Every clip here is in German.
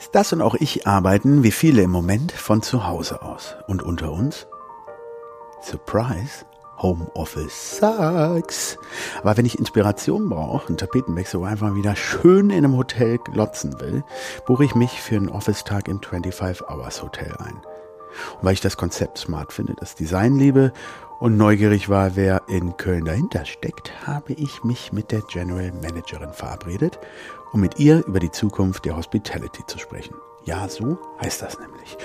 Stas und auch ich arbeiten, wie viele im Moment, von zu Hause aus. Und unter uns? Surprise! Homeoffice sucks. Aber wenn ich Inspiration brauche, einen Tapetenwechsel oder einfach wieder schön in einem Hotel glotzen will, buche ich mich für einen Office-Tag im 25 Hours Hotel ein. Und weil ich das Konzept smart finde, das Design liebe und neugierig war, wer in Köln dahinter steckt, habe ich mich mit der General Managerin verabredet, um mit ihr über die Zukunft der Hospitality zu sprechen. Ja, so heißt das nämlich.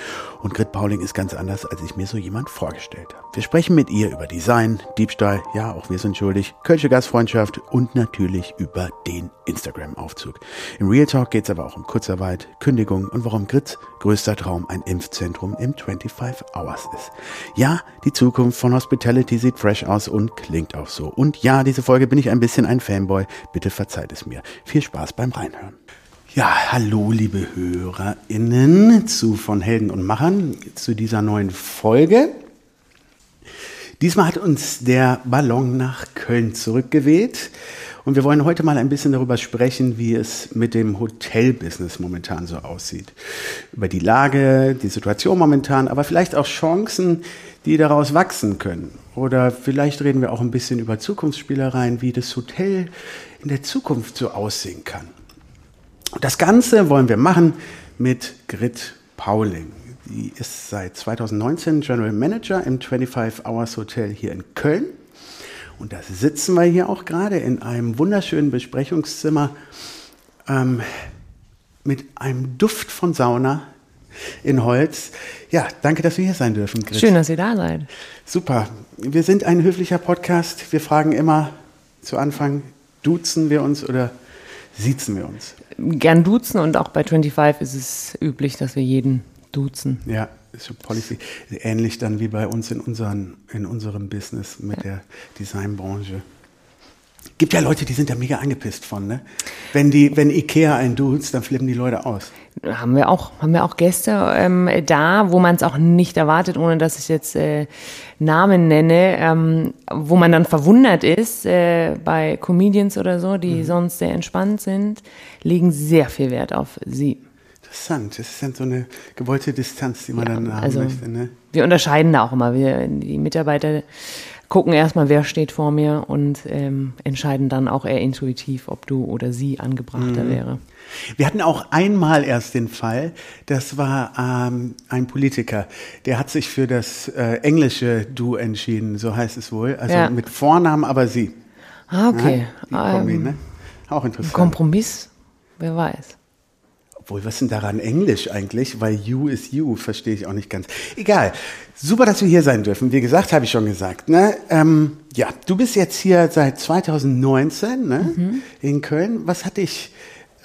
Und Grit Pauling ist ganz anders, als ich mir so jemand vorgestellt habe. Wir sprechen mit ihr über Design, Diebstahl, ja, auch wir sind schuldig, Kölsche Gastfreundschaft und natürlich über den Instagram-Aufzug. Im Real Talk geht es aber auch um Kurzarbeit, Kündigung und warum Grits größter Traum ein Impfzentrum im 25 Hours ist. Ja, die Zukunft von Hospitality sieht fresh aus und klingt auch so. Und ja, diese Folge bin ich ein bisschen ein Fanboy. Bitte verzeiht es mir. Viel Spaß beim Reinhören. Ja, hallo liebe HörerInnen zu von Helden und Machern zu dieser neuen Folge. Diesmal hat uns der Ballon nach Köln zurückgeweht und wir wollen heute mal ein bisschen darüber sprechen, wie es mit dem Hotelbusiness momentan so aussieht. Über die Lage, die Situation momentan, aber vielleicht auch Chancen, die daraus wachsen können. Oder vielleicht reden wir auch ein bisschen über Zukunftsspielereien, wie das Hotel in der Zukunft so aussehen kann. Das Ganze wollen wir machen mit Grit Pauling. Die ist seit 2019 General Manager im 25 Hours Hotel hier in Köln. Und da sitzen wir hier auch gerade in einem wunderschönen Besprechungszimmer ähm, mit einem Duft von Sauna in Holz. Ja, danke, dass wir hier sein dürfen. Grit. Schön, dass ihr da seid. Super. Wir sind ein höflicher Podcast. Wir fragen immer zu Anfang, duzen wir uns oder siezen wir uns? Gern duzen und auch bei 25 ist es üblich, dass wir jeden duzen. Ja, ist so Policy. Ähnlich dann wie bei uns in, unseren, in unserem Business mit ja. der Designbranche. Gibt ja Leute, die sind da mega angepisst von, ne? Wenn die, wenn Ikea einen duzt, dann flippen die Leute aus. Haben wir auch, haben wir auch Gäste ähm, da, wo man es auch nicht erwartet, ohne dass ich jetzt äh, Namen nenne, ähm, wo man dann verwundert ist, äh, bei Comedians oder so, die mhm. sonst sehr entspannt sind, legen sehr viel Wert auf sie. Interessant, das ist dann so eine gewollte Distanz, die man ja, dann haben also möchte. Ne? Wir unterscheiden da auch immer. Wir, die Mitarbeiter gucken erstmal, wer steht vor mir und ähm, entscheiden dann auch eher intuitiv, ob du oder sie angebrachter mhm. wäre. Wir hatten auch einmal erst den Fall, das war ähm, ein Politiker, der hat sich für das äh, englische Du entschieden, so heißt es wohl. Also ja. mit Vornamen, aber sie. Ah, okay. Ja, Kombi, ähm, ne? Auch interessant. Kompromiss, wer weiß. Obwohl, was ist denn daran Englisch eigentlich? Weil you is you, verstehe ich auch nicht ganz. Egal. Super, dass wir hier sein dürfen. Wie gesagt, habe ich schon gesagt. Ne? Ähm, ja, du bist jetzt hier seit 2019 ne? Mhm. in Köln. Was hat dich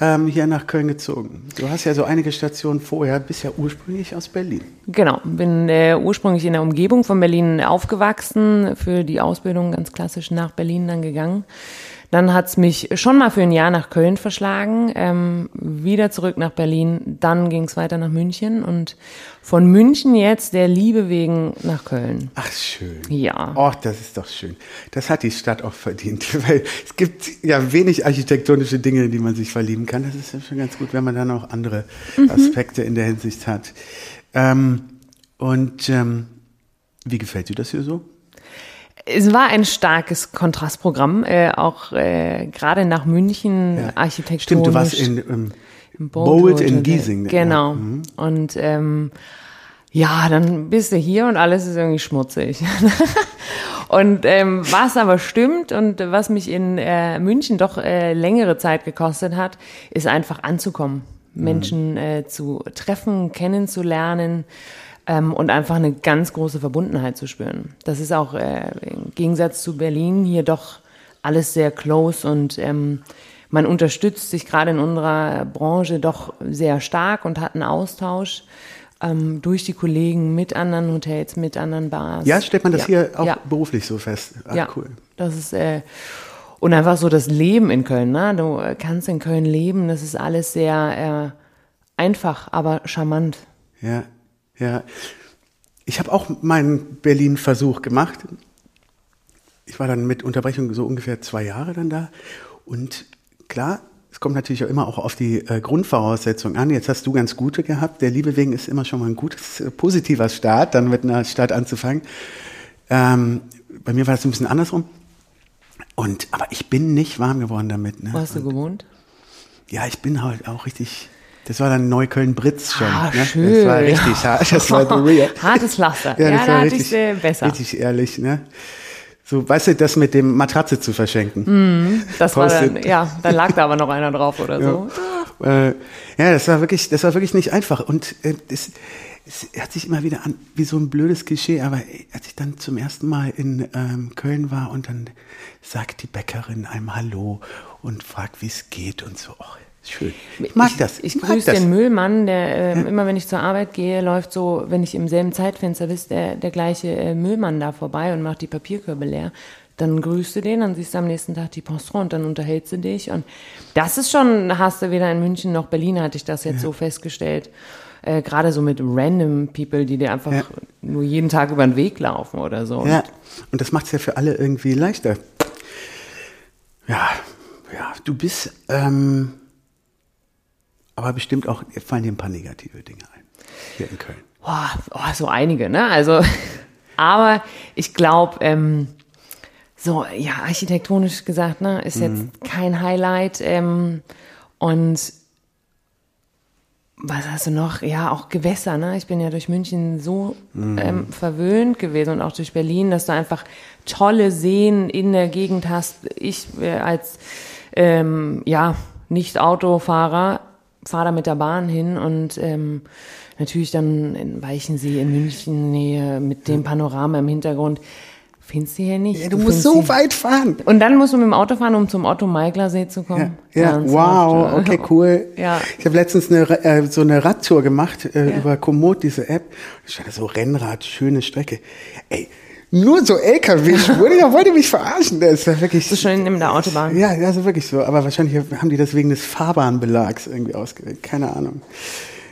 ähm, hier nach Köln gezogen? Du hast ja so einige Stationen vorher, bist ja ursprünglich aus Berlin. Genau, bin äh, ursprünglich in der Umgebung von Berlin aufgewachsen, für die Ausbildung ganz klassisch nach Berlin dann gegangen. Dann hat's mich schon mal für ein Jahr nach Köln verschlagen, ähm, wieder zurück nach Berlin, dann ging's weiter nach München und von München jetzt der Liebe wegen nach Köln. Ach, schön. Ja. Ach, das ist doch schön. Das hat die Stadt auch verdient, weil es gibt ja wenig architektonische Dinge, in die man sich verlieben kann. Das ist ja schon ganz gut, wenn man dann auch andere mhm. Aspekte in der Hinsicht hat. Ähm, und ähm, wie gefällt dir das hier so? Es war ein starkes Kontrastprogramm, äh, auch äh, gerade nach München ja. architektonisch. Stimmt, du warst in, ähm, in Bold in Giesing. Genau. Ja. Mhm. Und ähm, ja, dann bist du hier und alles ist irgendwie schmutzig. und ähm, was aber stimmt und was mich in äh, München doch äh, längere Zeit gekostet hat, ist einfach anzukommen, mhm. Menschen äh, zu treffen, kennenzulernen ähm, und einfach eine ganz große Verbundenheit zu spüren. Das ist auch äh, im Gegensatz zu Berlin hier doch alles sehr close und ähm, man unterstützt sich gerade in unserer Branche doch sehr stark und hat einen Austausch ähm, durch die Kollegen mit anderen Hotels, mit anderen Bars. Ja, stellt man das ja. hier auch ja. beruflich so fest? Ach, ja, cool. Das ist äh, und einfach so das Leben in Köln. Ne? Du kannst in Köln leben. Das ist alles sehr äh, einfach, aber charmant. Ja, ja. Ich habe auch meinen Berlin-Versuch gemacht. Ich war dann mit Unterbrechung so ungefähr zwei Jahre dann da. Und klar, Es kommt natürlich auch immer auch auf die äh, Grundvoraussetzung an. Jetzt hast du ganz gute gehabt. Der Liebe wegen ist immer schon mal ein gutes, äh, positiver Start, dann mit einer Stadt anzufangen. Ähm, bei mir war das ein bisschen andersrum. Und, aber ich bin nicht warm geworden damit. Ne? Wo hast du gewohnt? ja, ich bin halt auch richtig. Das war dann Neukölln-Britz schon. Ah, ne? schön. Das war richtig hart. Das war real. Hartes Laster. Ja, Ja, das da war hatte richtig, ich äh, besser. richtig ehrlich, ne? So, weißt du, das mit dem Matratze zu verschenken. Hm. Das war dann, ja, da lag da aber noch einer drauf oder so. Äh, ja, das war wirklich, das war wirklich nicht einfach. Und äh, das, es hört sich immer wieder an wie so ein blödes Klischee, aber als ich dann zum ersten Mal in ähm, Köln war und dann sagt die Bäckerin einem Hallo und fragt, wie es geht und so. Oh, schön. Ich mag das. Ich, mag grüße den Müllmann, der ähm, immer, wenn ich zur Arbeit gehe, läuft so, wenn ich im selben Zeitfenster bist, der, der gleiche äh, Müllmann da vorbei und macht die Papierkörbe leer. Dann grüßt du den, dann siehst du am nächsten Tag die Post und dann unterhältst du dich. Und das ist schon, hast du weder in München noch Berlin, hatte ich das jetzt so festgestellt. Äh, Gerade so mit random People, die dir einfach Ja. nur jeden Tag über den Weg laufen oder so. Ja, und das macht es ja für alle irgendwie leichter. Ja, ja, du bist, ähm, aber bestimmt auch, fallen dir ein paar negative Dinge ein. Hier in Köln. Boah, oh, so einige, ne? Also, aber ich glaube, ähm, so, ja, architektonisch gesagt, ne, ist jetzt kein Highlight. Ähm, und was hast du noch? Ja, auch Gewässer, ne? Ich bin ja durch München so ähm, verwöhnt gewesen und auch durch Berlin, dass du einfach tolle Seen in der Gegend hast. Ich äh, als ähm, ja, Nicht-Autofahrer fahre da mit der Bahn hin und ähm, natürlich dann in Weichensee in München Nähe mit dem Panorama im Hintergrund. Findest du hier nicht? Ja, du musst findest so die- weit fahren. Und dann musst du mit dem Auto fahren, um zum Otto-Meigler-See zu kommen. Ja, ja wow, okay, cool. Ja. Ich habe letztens eine, äh, so eine Radtour gemacht äh, Ja. über Komoot, diese App. Ich da so Rennrad, schöne Strecke. Ey, nur so LKW-Spuren, ja, wollte mich verarschen. Das war wirklich. So schön in der Autobahn. Ja, ja, so wirklich so. Aber wahrscheinlich haben die das wegen des Fahrbahnbelags irgendwie ausgewählt. Keine Ahnung.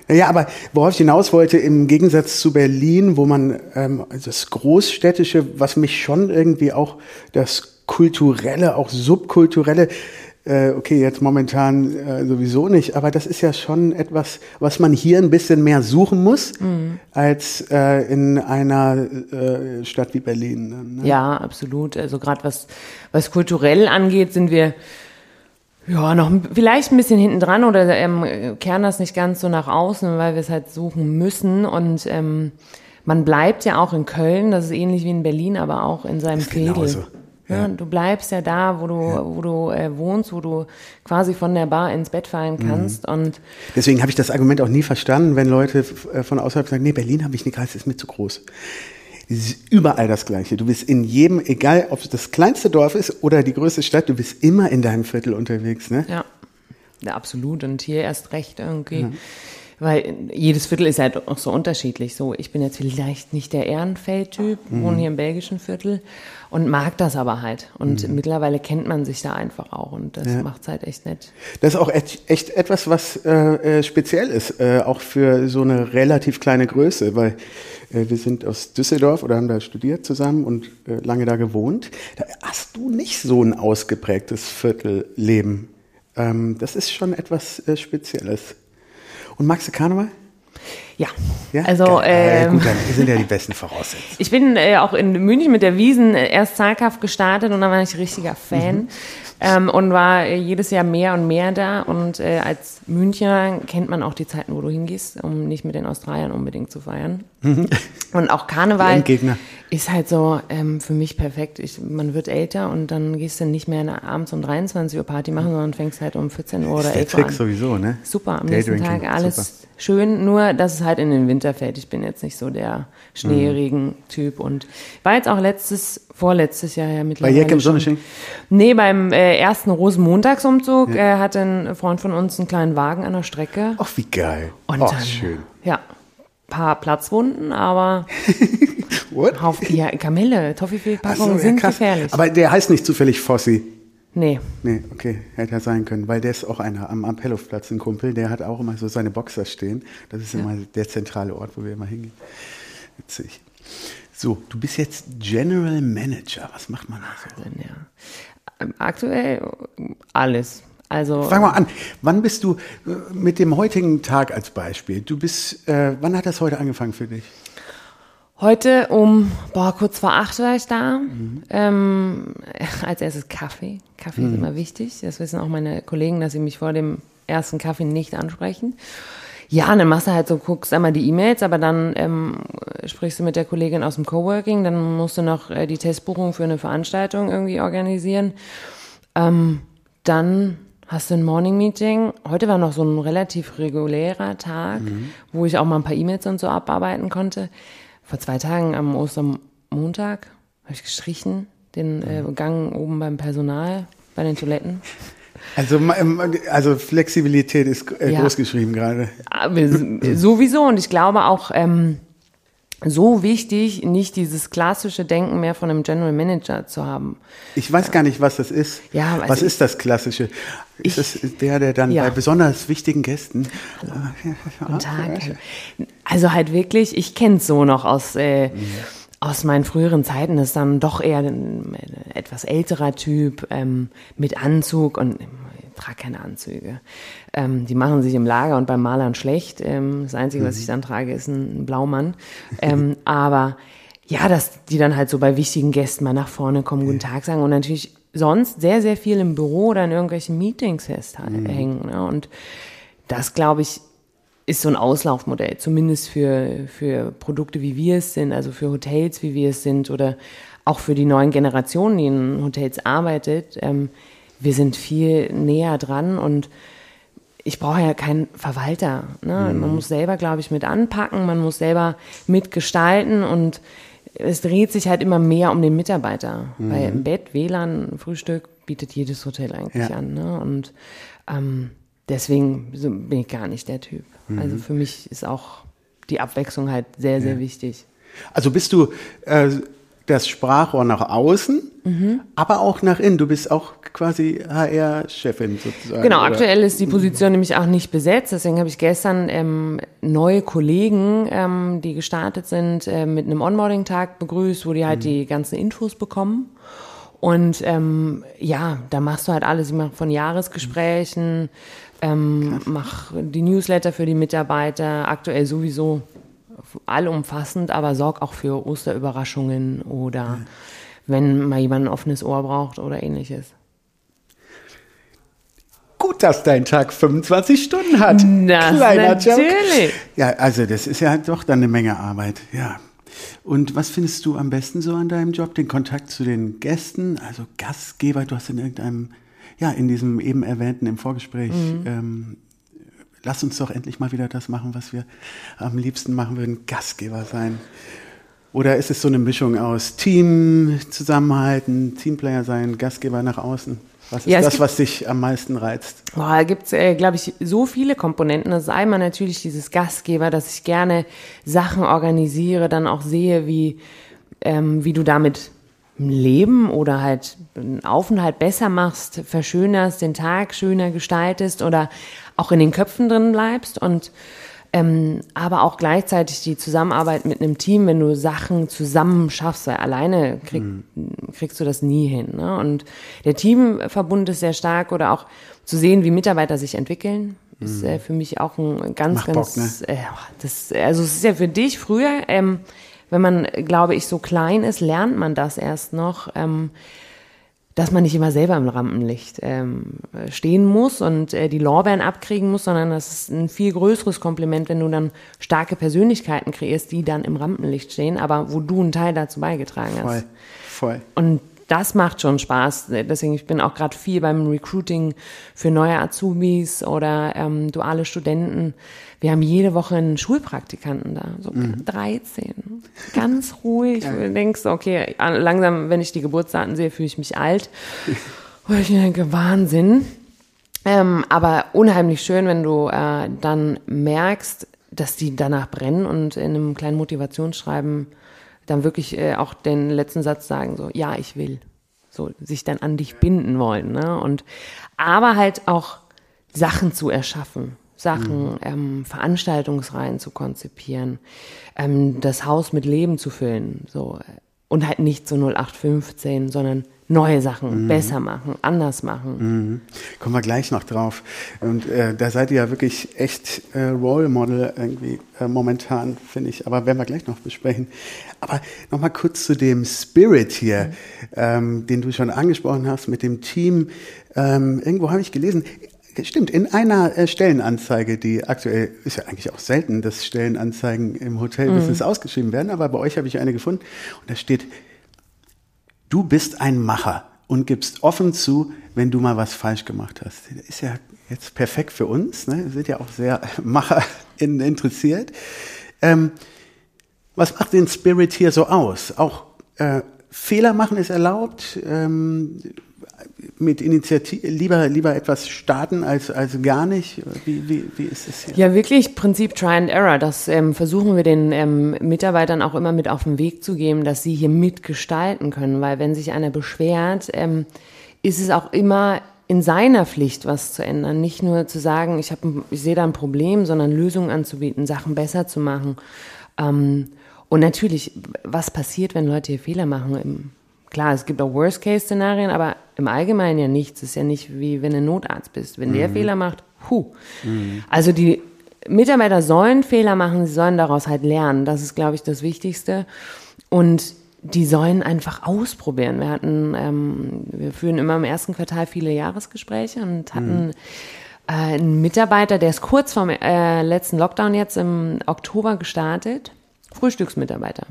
Ja, aber worauf ich hinaus wollte, im Gegensatz zu Berlin, wo man ähm, also das Großstädtische, was mich schon irgendwie auch das Kulturelle, auch Subkulturelle, äh, okay, jetzt momentan äh, sowieso nicht, aber das ist ja schon etwas, was man hier ein bisschen mehr suchen muss, als äh, in einer äh, Stadt wie Berlin. dann, Ne? Ja, absolut. Also gerade was, was kulturell angeht, sind wir ja noch vielleicht ein bisschen hinten dran oder ähm, kehren das nicht ganz so nach außen, weil wir es halt suchen müssen. Und ähm, man bleibt ja auch in Köln, das ist ähnlich wie in Berlin, aber auch in seinem Fädel. genauso. Ja, du bleibst ja da, wo du, wo du äh, wohnst, wo du quasi von der Bar ins Bett fallen kannst. Und Deswegen habe ich das Argument auch nie verstanden, wenn Leute äh, von außerhalb sagen, nee, Berlin habe ich nicht gereist, ist mir zu groß. Es ist überall das Gleiche. Du bist in jedem, egal ob es das kleinste Dorf ist oder die größte Stadt, du bist immer in deinem Viertel unterwegs. Ne? Ja, ja absolut. Und hier erst recht irgendwie. Weil jedes Viertel ist halt auch so unterschiedlich. So, ich bin jetzt vielleicht nicht der Ehrenfeld-Typ, wohne hier im belgischen Viertel und mag das aber halt. Und mittlerweile kennt man sich da einfach auch und das Ja. macht's halt echt nett. Das ist auch et- echt etwas, was äh, äh, speziell ist, äh, auch für so eine relativ kleine Größe, weil äh, wir sind aus Düsseldorf oder haben da studiert zusammen und äh, lange da gewohnt. Da hast du nicht so ein ausgeprägtes Viertelleben. Ähm, das ist schon etwas äh, Spezielles. Und magst du Karneval? Ja, Ja? also. Äh, gut, dann sind ja die besten Voraussetzungen. Ich bin äh, auch in München mit der Wiesen äh, erst zaghaft gestartet und dann war ich richtiger Fan ähm, und war äh, jedes Jahr mehr und mehr da. Und äh, als Münchner kennt man auch die Zeiten, wo du hingehst, um nicht mit den Australiern unbedingt zu feiern. Und auch Karneval ist halt so ähm, für mich perfekt. Ich, man wird älter und dann gehst du nicht mehr abends um 23 Uhr Party machen, sondern fängst halt um 14 Uhr oder ist der 11 Uhr Trick an. sowieso, ne? Super, am Daydrinking, nächsten Tag alles super. Schön, nur dass es halt in den Winter fällt. Ich bin jetzt nicht so der Schneeregen-Typ und war jetzt auch letztes, vorletztes Jahr ja mittlerweile. Jack im Sonnenschein? Nee, beim äh, ersten Rosenmontagsumzug äh, hatte ein Freund von uns einen kleinen Wagen an der Strecke. Ach, wie geil. Und oh, dann, schön. Ja, paar Platzwunden, aber What? Haufen, ja, Kamelle, Ach so, Toffifee-Packungen ja, sind krass. gefährlich. Aber der heißt nicht zufällig Fossi. Nee, Nee, okay, hätte ja sein können, weil der ist auch einer am Appellhofplatz, ein Kumpel, der hat auch immer so seine Boxer stehen. Das ist immer der zentrale Ort, wo wir immer hingehen. Witzig. So, du bist jetzt General Manager. Was macht man da so? Ja. Ähm, Aktuell alles. Also Fang mal an. Wann bist du äh, mit dem heutigen Tag als Beispiel? Du bist, äh, wann hat das heute angefangen für dich? Heute um, boah, kurz vor acht war ich da. Ähm, als erstes Kaffee. Kaffee ist immer wichtig. Das wissen auch meine Kollegen, dass sie mich vor dem ersten Kaffee nicht ansprechen. Ja, dann machst du halt so, guckst einmal die E-Mails, aber dann ähm, sprichst du mit der Kollegin aus dem Coworking, dann musst du noch äh, die Testbuchung für eine Veranstaltung irgendwie organisieren. Ähm, dann hast du ein Morning Meeting. Heute war noch so ein relativ regulärer Tag, wo ich auch mal ein paar E-Mails und so abarbeiten konnte. Vor zwei Tagen am Ostermontag habe ich gestrichen, den äh, Gang oben beim Personal, bei den Toiletten. Also, ähm, also Flexibilität ist äh, Ja. groß geschrieben gerade. S- Sowieso. Und ich glaube auch ähm, so wichtig, nicht dieses klassische Denken mehr von einem General Manager zu haben. Ich weiß gar nicht, was das ist. Ja, also was ich- ist das Klassische? Ist das der, der dann Ja. bei besonders wichtigen Gästen? Guten Tag. Also halt wirklich, ich kenne es so noch aus, äh, aus meinen früheren Zeiten, ist dann doch eher ein, ein etwas älterer Typ ähm, mit Anzug und ich trage keine Anzüge. Ähm, die machen sich im Lager und beim Malern schlecht. Ähm, das Einzige, was ich dann trage, ist ein Blaumann. Ähm, aber ja, dass die dann halt so bei wichtigen Gästen mal nach vorne kommen, guten Tag sagen und natürlich sonst sehr, sehr viel im Büro oder in irgendwelchen Meetings festhängen. Ne? Und das, glaube ich, ist so ein Auslaufmodell, zumindest für, für Produkte, wie wir es sind, also für Hotels, wie wir es sind oder auch für die neuen Generationen, die in Hotels arbeitet. Ähm, wir sind viel näher dran und ich brauche ja keinen Verwalter. Ne? Man muss selber, glaube ich, mit anpacken, man muss selber mitgestalten und es dreht sich halt immer mehr um den Mitarbeiter. Weil im Bett, WLAN, Frühstück bietet jedes Hotel eigentlich Ja. an. Ne? Und ähm, deswegen bin ich gar nicht der Typ. Also für mich ist auch die Abwechslung halt sehr, sehr wichtig. Also bist du äh, das Sprachrohr nach außen, Mhm. aber auch nach innen. Du bist auch quasi HR-Chefin sozusagen. Genau, oder? aktuell ist die Position nämlich auch nicht besetzt. Deswegen habe ich gestern ähm, neue Kollegen, ähm, die gestartet sind, äh, mit einem Onboarding-Tag begrüßt, wo die halt die ganzen Infos bekommen. Und ähm, ja, da machst du halt alles. Ich mache von Jahresgesprächen, ähm, mach die Newsletter für die Mitarbeiter, aktuell sowieso allumfassend, aber sorg auch für Osterüberraschungen oder wenn mal jemand ein offenes Ohr braucht oder ähnliches. Gut, dass dein Tag 25 Stunden hat. Das Kleiner Joke. natürlich. Ja, also das ist ja doch dann eine Menge Arbeit, ja. Und was findest du am besten so an deinem Job? Den Kontakt zu den Gästen, also Gastgeber, du hast in irgendeinem, ja, in diesem eben erwähnten im Vorgespräch, Mhm. ähm, lass uns doch endlich mal wieder das machen, was wir am liebsten machen würden, Gastgeber sein. Oder ist es so eine Mischung aus Team zusammenhalten, Teamplayer sein, Gastgeber nach außen? Was ist Ja, es das, gibt- was dich am meisten reizt? Boah, da gibt's, äh, glaube ich, so viele Komponenten. Das ist einmal natürlich dieses Gastgeber, dass ich gerne Sachen organisiere, dann auch sehe, wie, ähm, wie du damit Leben oder halt einen Aufenthalt besser machst, verschönerst, den Tag schöner gestaltest oder auch in den Köpfen drin bleibst und ähm, aber auch gleichzeitig die Zusammenarbeit mit einem Team, wenn du Sachen zusammen schaffst, weil alleine krieg, kriegst du das nie hin. Ne? Und der Teamverbund ist sehr stark oder auch zu sehen, wie Mitarbeiter sich entwickeln, ist äh, für mich auch ein ganz, Macht ganz, Bock, ne? äh, das, also es ist ja für dich früher, ähm, wenn man, glaube ich, so klein ist, lernt man das erst noch. Ähm, dass man nicht immer selber im Rampenlicht ähm, stehen muss und äh, die Lorbeeren abkriegen muss, sondern das ist ein viel größeres Kompliment, wenn du dann starke Persönlichkeiten kreierst, die dann im Rampenlicht stehen, aber wo du einen Teil dazu beigetragen hast. Voll, voll. Und das macht schon Spaß. Deswegen, ich bin auch gerade viel beim Recruiting für neue Azubis oder ähm, duale Studenten. Wir haben jede Woche einen Schulpraktikanten da, so 13. Ganz ruhig. Du denkst, okay, langsam, wenn ich die Geburtsdaten sehe, fühle ich mich alt. Und ich denke, Wahnsinn. Ähm, aber unheimlich schön, wenn du äh, dann merkst, dass die danach brennen und in einem kleinen Motivationsschreiben dann wirklich äh, auch den letzten Satz sagen, so, ja, ich will. So, sich dann an dich binden wollen. Ne? Und aber halt auch Sachen zu erschaffen, Sachen, ähm, Veranstaltungsreihen zu konzipieren, ähm, das Haus mit Leben zu füllen. So. und halt nicht so 0815, sondern neue Sachen, mhm. besser machen, anders machen. Mhm. Kommen wir gleich noch drauf. Und äh, da seid ihr ja wirklich echt äh, Role Model irgendwie äh, momentan, finde ich. Aber werden wir gleich noch besprechen. Aber nochmal kurz zu dem Spirit hier, mhm. ähm, den du schon angesprochen hast mit dem Team. Ähm, irgendwo habe ich gelesen, Stimmt, in einer äh, Stellenanzeige, die aktuell ist ja eigentlich auch selten, dass Stellenanzeigen im Hotelbusiness mhm. ausgeschrieben werden, aber bei euch habe ich eine gefunden und da steht Du bist ein Macher und gibst offen zu, wenn du mal was falsch gemacht hast. Das ist ja jetzt perfekt für uns. Ne? Wir sind ja auch sehr Macher interessiert. Ähm, was macht den Spirit hier so aus? Auch äh, Fehler machen ist erlaubt. Ähm, mit Initiative lieber, lieber etwas starten als, als gar nicht? Wie, wie, wie ist es hier? Ja, wirklich Prinzip Try and Error. Das ähm, versuchen wir den ähm, Mitarbeitern auch immer mit auf den Weg zu geben, dass sie hier mitgestalten können. Weil wenn sich einer beschwert, ähm, ist es auch immer in seiner Pflicht, was zu ändern. Nicht nur zu sagen, ich, ich sehe da ein Problem, sondern Lösungen anzubieten, Sachen besser zu machen. Ähm, und natürlich, was passiert, wenn Leute hier Fehler machen im Klar, es gibt auch Worst-Case-Szenarien, aber im Allgemeinen ja nichts. Es ist ja nicht wie wenn du Notarzt bist. Wenn mhm. der Fehler macht, hu. Mhm. Also die Mitarbeiter sollen Fehler machen, sie sollen daraus halt lernen. Das ist, glaube ich, das Wichtigste. Und die sollen einfach ausprobieren. Wir hatten, ähm, wir führen immer im ersten Quartal viele Jahresgespräche und hatten mhm. äh, einen Mitarbeiter, der ist kurz vorm äh, letzten Lockdown jetzt im Oktober gestartet, Frühstücksmitarbeiter.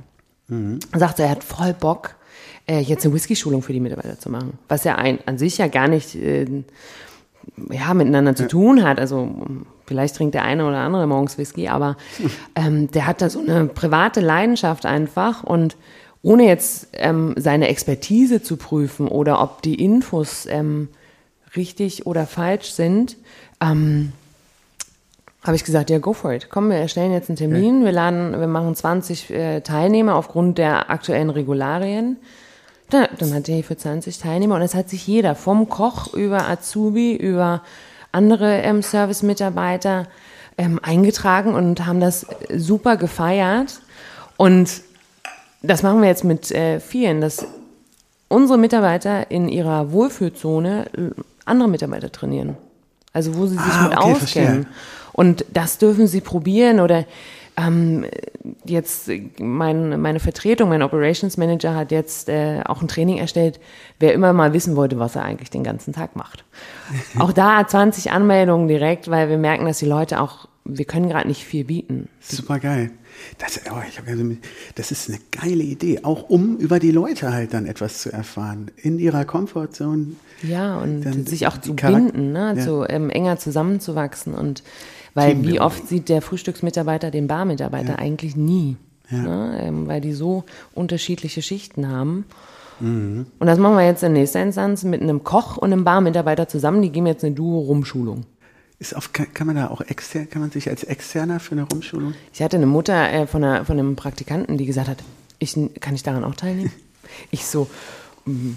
Mhm. Sagt, er hat voll Bock, äh, jetzt eine Whisky-Schulung für die Mitarbeiter zu machen. Was ja ein, an sich ja gar nicht äh, ja, miteinander zu tun hat. Also vielleicht trinkt der eine oder andere morgens Whisky, aber ähm, der hat da so eine private Leidenschaft einfach und ohne jetzt ähm, seine Expertise zu prüfen oder ob die Infos ähm, richtig oder falsch sind, ähm, habe ich gesagt, ja, go for it. Komm, wir erstellen jetzt einen Termin. Okay. Wir laden, wir machen 20 äh, Teilnehmer aufgrund der aktuellen Regularien. Da, dann hat er für 20 Teilnehmer und es hat sich jeder, vom Koch über Azubi, über andere ähm, Service-Mitarbeiter ähm, eingetragen und haben das super gefeiert. Und das machen wir jetzt mit äh, vielen, dass unsere Mitarbeiter in ihrer Wohlfühlzone äh, andere Mitarbeiter trainieren. Also wo sie sich ah, mit okay, auskennen. Verstehe. Und das dürfen sie probieren oder ähm, jetzt mein, meine Vertretung, mein Operations Manager hat jetzt äh, auch ein Training erstellt, wer immer mal wissen wollte, was er eigentlich den ganzen Tag macht. auch da 20 Anmeldungen direkt, weil wir merken, dass die Leute auch, wir können gerade nicht viel bieten. Super geil. Das, oh, ich also, das ist eine geile Idee, auch um über die Leute halt dann etwas zu erfahren, in ihrer Komfortzone. Ja, und sich auch zu binden, ne? Ja. zu ähm, enger zusammenzuwachsen und weil wie oft sieht der Frühstücksmitarbeiter den Barmitarbeiter ja. eigentlich nie? Ja. Ne? Ähm, weil die so unterschiedliche Schichten haben. Mhm. Und das machen wir jetzt in nächster Instanz mit einem Koch und einem Barmitarbeiter zusammen. Die geben jetzt eine Duo-Rumschulung. Ist auf, kann, man da auch extern, kann man sich als Externer für eine Rumschulung? Ich hatte eine Mutter äh, von, einer, von einem Praktikanten, die gesagt hat, ich, kann ich daran auch teilnehmen? ich so,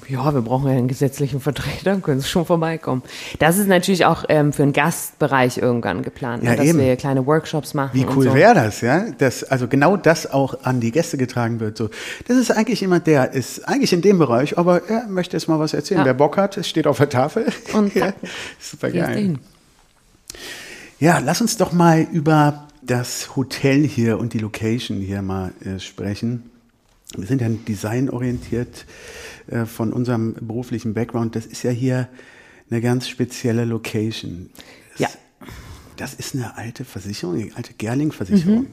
ja, wir brauchen ja einen gesetzlichen Vertreter, können Sie schon vorbeikommen. Das ist natürlich auch ähm, für einen Gastbereich irgendwann geplant, ja, ne, dass eben. wir kleine Workshops machen. Wie cool so. wäre das, ja? Dass also genau das auch an die Gäste getragen wird. So, das ist eigentlich jemand, der ist eigentlich in dem Bereich, aber er möchte jetzt mal was erzählen. Ja. Wer Bock hat, es steht auf der Tafel. Und ja, super geil. Ja, lass uns doch mal über das Hotel hier und die Location hier mal äh, sprechen. Wir sind ja designorientiert äh, von unserem beruflichen Background, das ist ja hier eine ganz spezielle Location. Das, ja. Das ist eine alte Versicherung, eine alte Gerling-Versicherung. Mhm.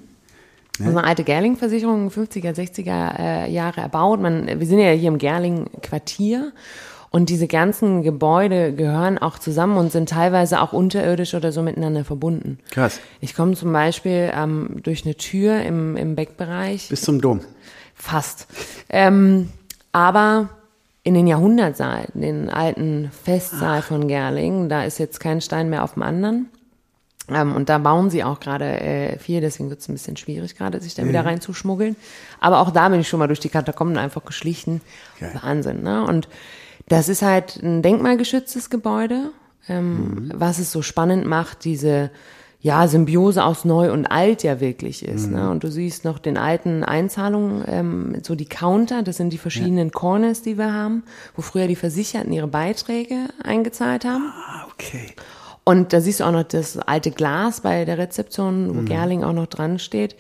Ne? Also eine alte Gerling-Versicherung, 50er, 60er äh, Jahre erbaut. Man, wir sind ja hier im Gerling-Quartier und diese ganzen Gebäude gehören auch zusammen und sind teilweise auch unterirdisch oder so miteinander verbunden. Krass. Ich komme zum Beispiel ähm, durch eine Tür im, im Beckbereich. Bis zum Dom. Fast. Ähm, aber in den Jahrhundertsaal, den alten Festsaal Ach. von Gerling, da ist jetzt kein Stein mehr auf dem anderen. Ähm, und da bauen sie auch gerade äh, viel, deswegen wird es ein bisschen schwierig gerade, sich da mhm. wieder reinzuschmuggeln. Aber auch da bin ich schon mal durch die Katakomben einfach geschlichen. Okay. Wahnsinn, ne? Und das ist halt ein denkmalgeschütztes Gebäude, ähm, mhm. was es so spannend macht, diese ja, Symbiose aus Neu und Alt ja wirklich ist. Ne? Und du siehst noch den alten Einzahlungen, ähm, so die Counter, das sind die verschiedenen Corners, die wir haben, wo früher die Versicherten ihre Beiträge eingezahlt haben. Ah, okay. Und da siehst du auch noch das alte Glas bei der Rezeption, wo Mhm. Gerling auch noch dran steht.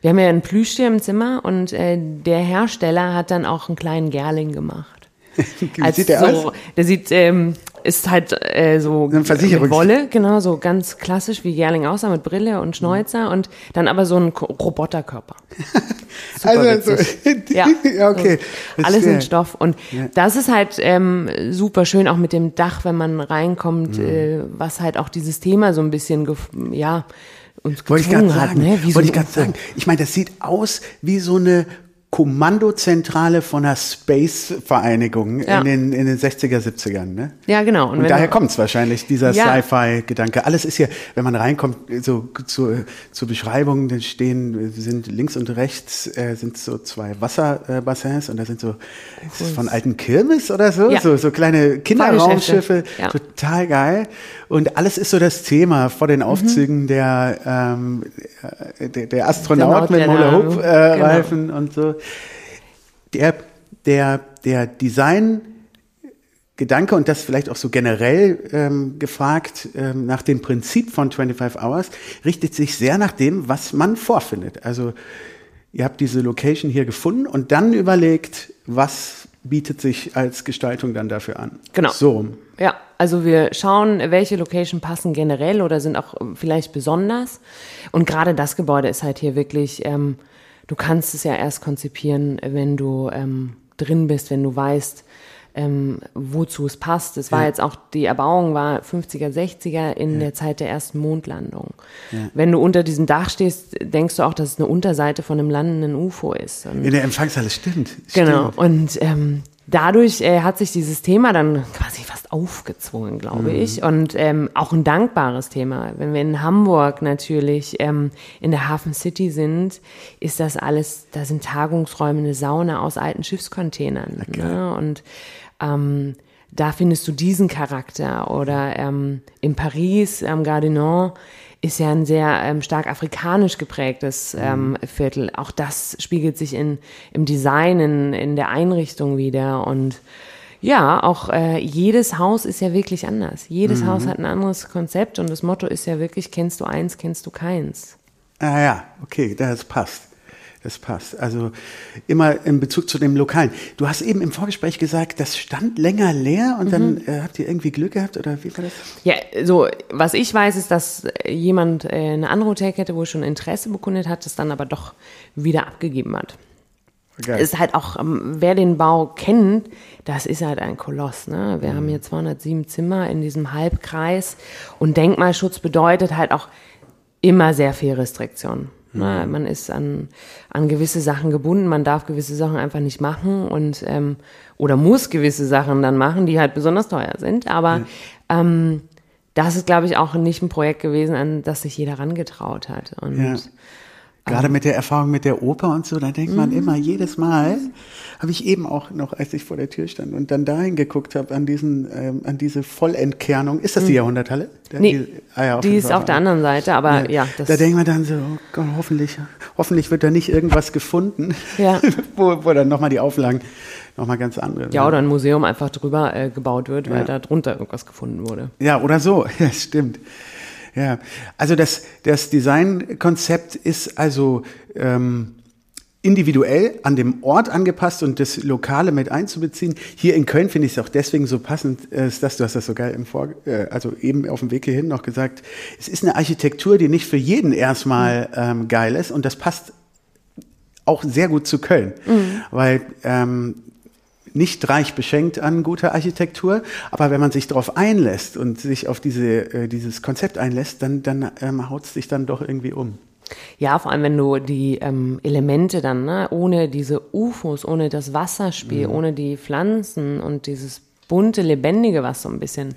Wir haben ja einen Plüschtier im Zimmer und äh, der Hersteller hat dann auch einen kleinen Gerling gemacht. Wie sieht der so, aus? Der sieht, ähm, ist halt äh, so mit Wolle, genau, so ganz klassisch wie Gerling aussah, mit Brille und. Schnäuzer und dann aber so ein Roboterkörper. Also, witzig. ja, okay. So, alles in Stoff. Und Ja. das ist halt ähm, super schön, auch mit dem Dach, wenn man reinkommt, Mhm. äh, was halt auch dieses Thema so ein bisschen, ja, uns Wollte ich gerade gezwungen sagen. Ne? So Wollte ich gerade sagen. Ich meine, das sieht aus wie so eine Kommandozentrale von einer Space-Vereinigung Ja. in, den, in den 60er, 70ern. Ne? Ja, genau. Und, wenn daher kommt es wahrscheinlich, dieser Ja. Sci-Fi-Gedanke. Alles ist hier, wenn man reinkommt, so zur, zur Beschreibung, da stehen, sind links und rechts äh, sind so zwei Wasserbassins und da sind so das von alten Kirmes oder so, Ja. so, so kleine Kinderraumschiffe. Total geil. Und alles ist so das Thema vor Mhm. den Aufzügen der, ähm, äh, der, der Astronaut Astronaut, mit der da- Hoop äh, genau. Reifen und so. Der, der, der Design Gedanke und das vielleicht auch so generell ähm, gefragt ähm, nach dem Prinzip von 25 Hours richtet sich sehr nach dem, was man vorfindet. Also ihr habt diese Location hier gefunden und dann überlegt, was bietet sich als Gestaltung dann dafür an. Genau. So rum. Ja, also wir schauen, welche Location passen generell oder sind auch ähm, vielleicht besonders. Und gerade das Gebäude ist halt hier wirklich, ähm, du kannst es ja erst konzipieren, wenn du ähm, drin bist, wenn du weißt, ähm, wozu es passt. Es war Ja. jetzt auch, die Erbauung war 50er, 60er in der Zeit der ersten Mondlandung. Wenn du unter diesem Dach stehst, denkst du auch, dass es eine Unterseite von einem landenden UFO ist. Und In der Empfangshalle, stimmt. Genau. Stimmt. Und ähm, dadurch äh, hat sich dieses Thema dann quasi fast aufgezwungen, glaube Mhm. ich. Und ähm, auch ein dankbares Thema. Wenn wir in Hamburg natürlich ähm, in der Hafen City sind, ist das alles, da sind Tagungsräume, eine Sauna aus alten Schiffscontainern. Ne? Und ähm, da findest du diesen Charakter. Oder ähm, in Paris, am Gardinon, ist ja ein sehr ähm, stark afrikanisch geprägtes ähm, Viertel. Auch das spiegelt sich in, im Design, in, in der Einrichtung wieder. Und ja, auch äh, jedes Haus ist ja wirklich anders. Jedes Haus hat ein anderes Konzept und das Motto ist ja wirklich, kennst du eins, kennst du keins. Ah ja, okay, das passt. Das passt. Also immer in Bezug zu dem Lokalen. Du hast eben im Vorgespräch gesagt, das stand länger leer und dann Mhm. äh, habt ihr irgendwie Glück gehabt oder wie war das? Ja, so, was ich weiß, ist, dass äh, jemand äh, eine andere Hotelkette wohl schon Interesse bekundet hat, das dann aber doch wieder abgegeben hat. Geil. ist halt auch, ähm, wer den Bau kennt, das ist halt ein Koloss. Ne? Wir haben hier 207 Zimmer in diesem Halbkreis und Denkmalschutz bedeutet halt auch immer sehr viel Restriktion. Ne? Man ist an, an gewisse Sachen gebunden, man darf gewisse Sachen einfach nicht machen und ähm, oder muss gewisse Sachen dann machen, die halt besonders teuer sind. Aber ähm, das ist, glaube ich, auch nicht ein Projekt gewesen, an das sich jeder rangetraut hat. Und Ja. Gerade mit der Erfahrung mit der Oper und so, da denkt man immer jedes Mal, habe ich eben auch noch, als ich vor der Tür stand und dann dahin geguckt habe, an diesen, ähm, an diese Vollentkernung. Ist das die Jahrhunderthalle? Der- Nee, die, ah ja, die ist auf der anderen Seite, aber ja, das da denkt man dann so, oh Gott, hoffentlich, hoffentlich wird da nicht irgendwas gefunden, Ja. wo, wo dann nochmal die Auflagen nochmal ganz andere Ja, oder ein Museum einfach drüber äh, gebaut wird, weil Ja. da drunter irgendwas gefunden wurde. Ja, oder so. Ja, stimmt. Ja, also das, das Designkonzept ist also ähm, individuell an dem Ort angepasst und das Lokale mit einzubeziehen. Hier in Köln finde ich es auch deswegen so passend, äh, ist das, du hast das so geil im Vor, äh, also eben auf dem Weg hierhin noch gesagt, es ist eine Architektur, die nicht für jeden erstmal ähm, geil ist und das passt auch sehr gut zu Köln, weil ähm, nicht reich beschenkt an guter Architektur, aber wenn man sich darauf einlässt und sich auf diese, äh, dieses Konzept einlässt, dann, dann ähm, haut es sich dann doch irgendwie um. Ja, vor allem wenn du die ähm, Elemente dann, ne, ohne diese UFOs, ohne das Wasserspiel, ohne die Pflanzen und dieses bunte, lebendige, was so ein bisschen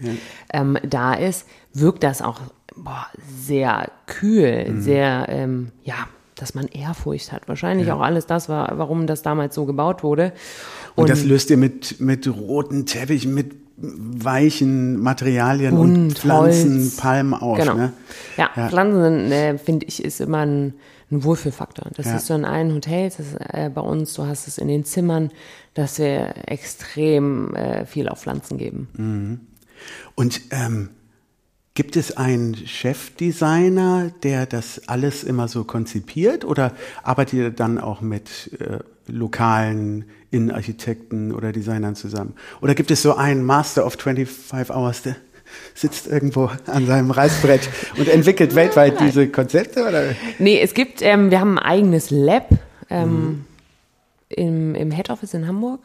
ähm, da ist, wirkt das auch boah, sehr kühl, sehr, ähm, ja, dass man Ehrfurcht hat. Wahrscheinlich auch alles das, war, warum das damals so gebaut wurde. Und, das löst ihr mit, mit roten Teppichen, mit weichen Materialien und Bunt, Pflanzen, Holz. Palmen aus. Genau. Ne? Ja, Ja. Pflanzen äh, finde ich, ist immer ein, ein Wohlfühlfaktor. Das Ja. ist so in allen Hotels, das ist, äh, bei uns, du hast es in den Zimmern, dass wir extrem äh, viel auf Pflanzen geben. Und ähm, gibt es einen Chefdesigner, der das alles immer so konzipiert oder arbeitet ihr dann auch mit äh, lokalen Innenarchitekten oder Designern zusammen? Oder gibt es so einen Master of 25 Hours, der sitzt irgendwo an seinem Reißbrett und entwickelt weltweit diese Konzepte? Oder? Nee, es gibt, ähm, wir haben ein eigenes Lab ähm, Mhm. im, im Head Office in Hamburg,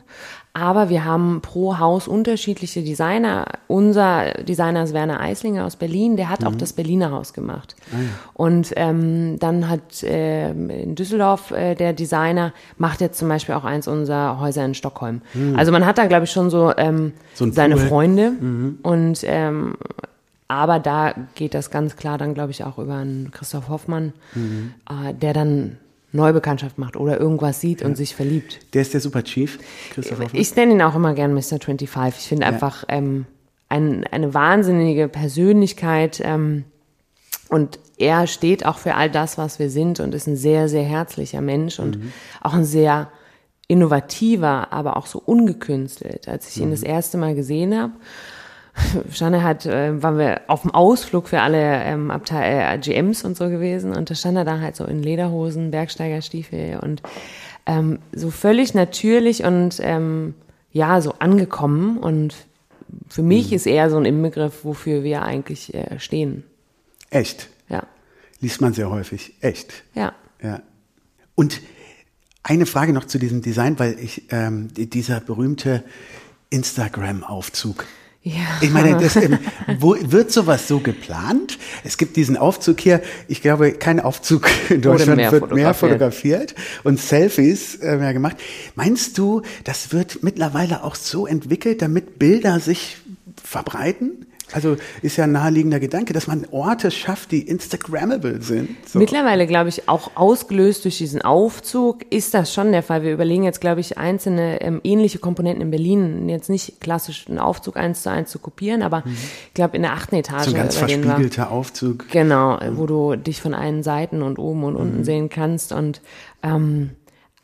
aber wir haben pro Haus unterschiedliche Designer. Unser Designer ist Werner Eislinger aus Berlin, der Mhm. hat auch das Berliner Haus gemacht. Ah, Und ähm, dann hat ähm, in Düsseldorf äh, der Designer, macht jetzt zum Beispiel auch eins unserer Häuser in Stockholm. Also man hat da, glaube ich, schon so, ähm, Mhm. So ein seine Pool. Mhm. Freunde und ähm, aber da geht das ganz klar dann, glaube ich, auch über einen Christoph Hoffmann, Mhm. äh, der dann Neubekanntschaft macht oder irgendwas sieht und sich verliebt. Der ist der Super Chief, Christoph Hoffmann. Ich nenne ihn auch immer gern Mr. 25. Ich finde einfach ähm, ein, eine wahnsinnige Persönlichkeit ähm, und er steht auch für all das, was wir sind und ist ein sehr, sehr herzlicher Mensch und auch ein sehr innovativer, aber auch so ungekünstelt. Als ich ihn das erste Mal gesehen habe, Stanne hat, äh, waren wir auf dem Ausflug für alle ähm, Abteil, äh, GMs und so gewesen und da stand er da halt so in Lederhosen, Bergsteigerstiefel und ähm, so völlig natürlich und ähm, ja, so angekommen und für mich ist er so ein Inbegriff, wofür wir eigentlich äh, stehen. Echt. Ja, Liest man sehr häufig. Echt. ja. Ja. Und eine Frage noch zu diesem Design, weil ich ähm, die- dieser berühmte Instagram-Aufzug. Ja. Ich meine, das, ähm, wo, wird sowas so geplant? Es gibt diesen Aufzug hier. Ich glaube, kein Aufzug in Deutschland mehr wird mehr fotografiert. und Selfies äh, mehr gemacht. Meinst du, das wird mittlerweile auch so entwickelt, damit Bilder sich verbreiten? Also ist ja ein naheliegender Gedanke, dass man Orte schafft, die Instagrammable sind. So. Mittlerweile, glaube ich, auch ausgelöst durch diesen Aufzug ist das schon der Fall. Wir überlegen jetzt, glaube ich, einzelne ähm, ähnliche Komponenten in Berlin, jetzt nicht klassisch einen Aufzug eins zu eins zu kopieren, aber ich glaube in der achten Etage. Mhm. so ein ganz verspiegelter Aufzug. Genau, wo du dich von allen Seiten und oben und Mhm. unten sehen kannst. Und ähm,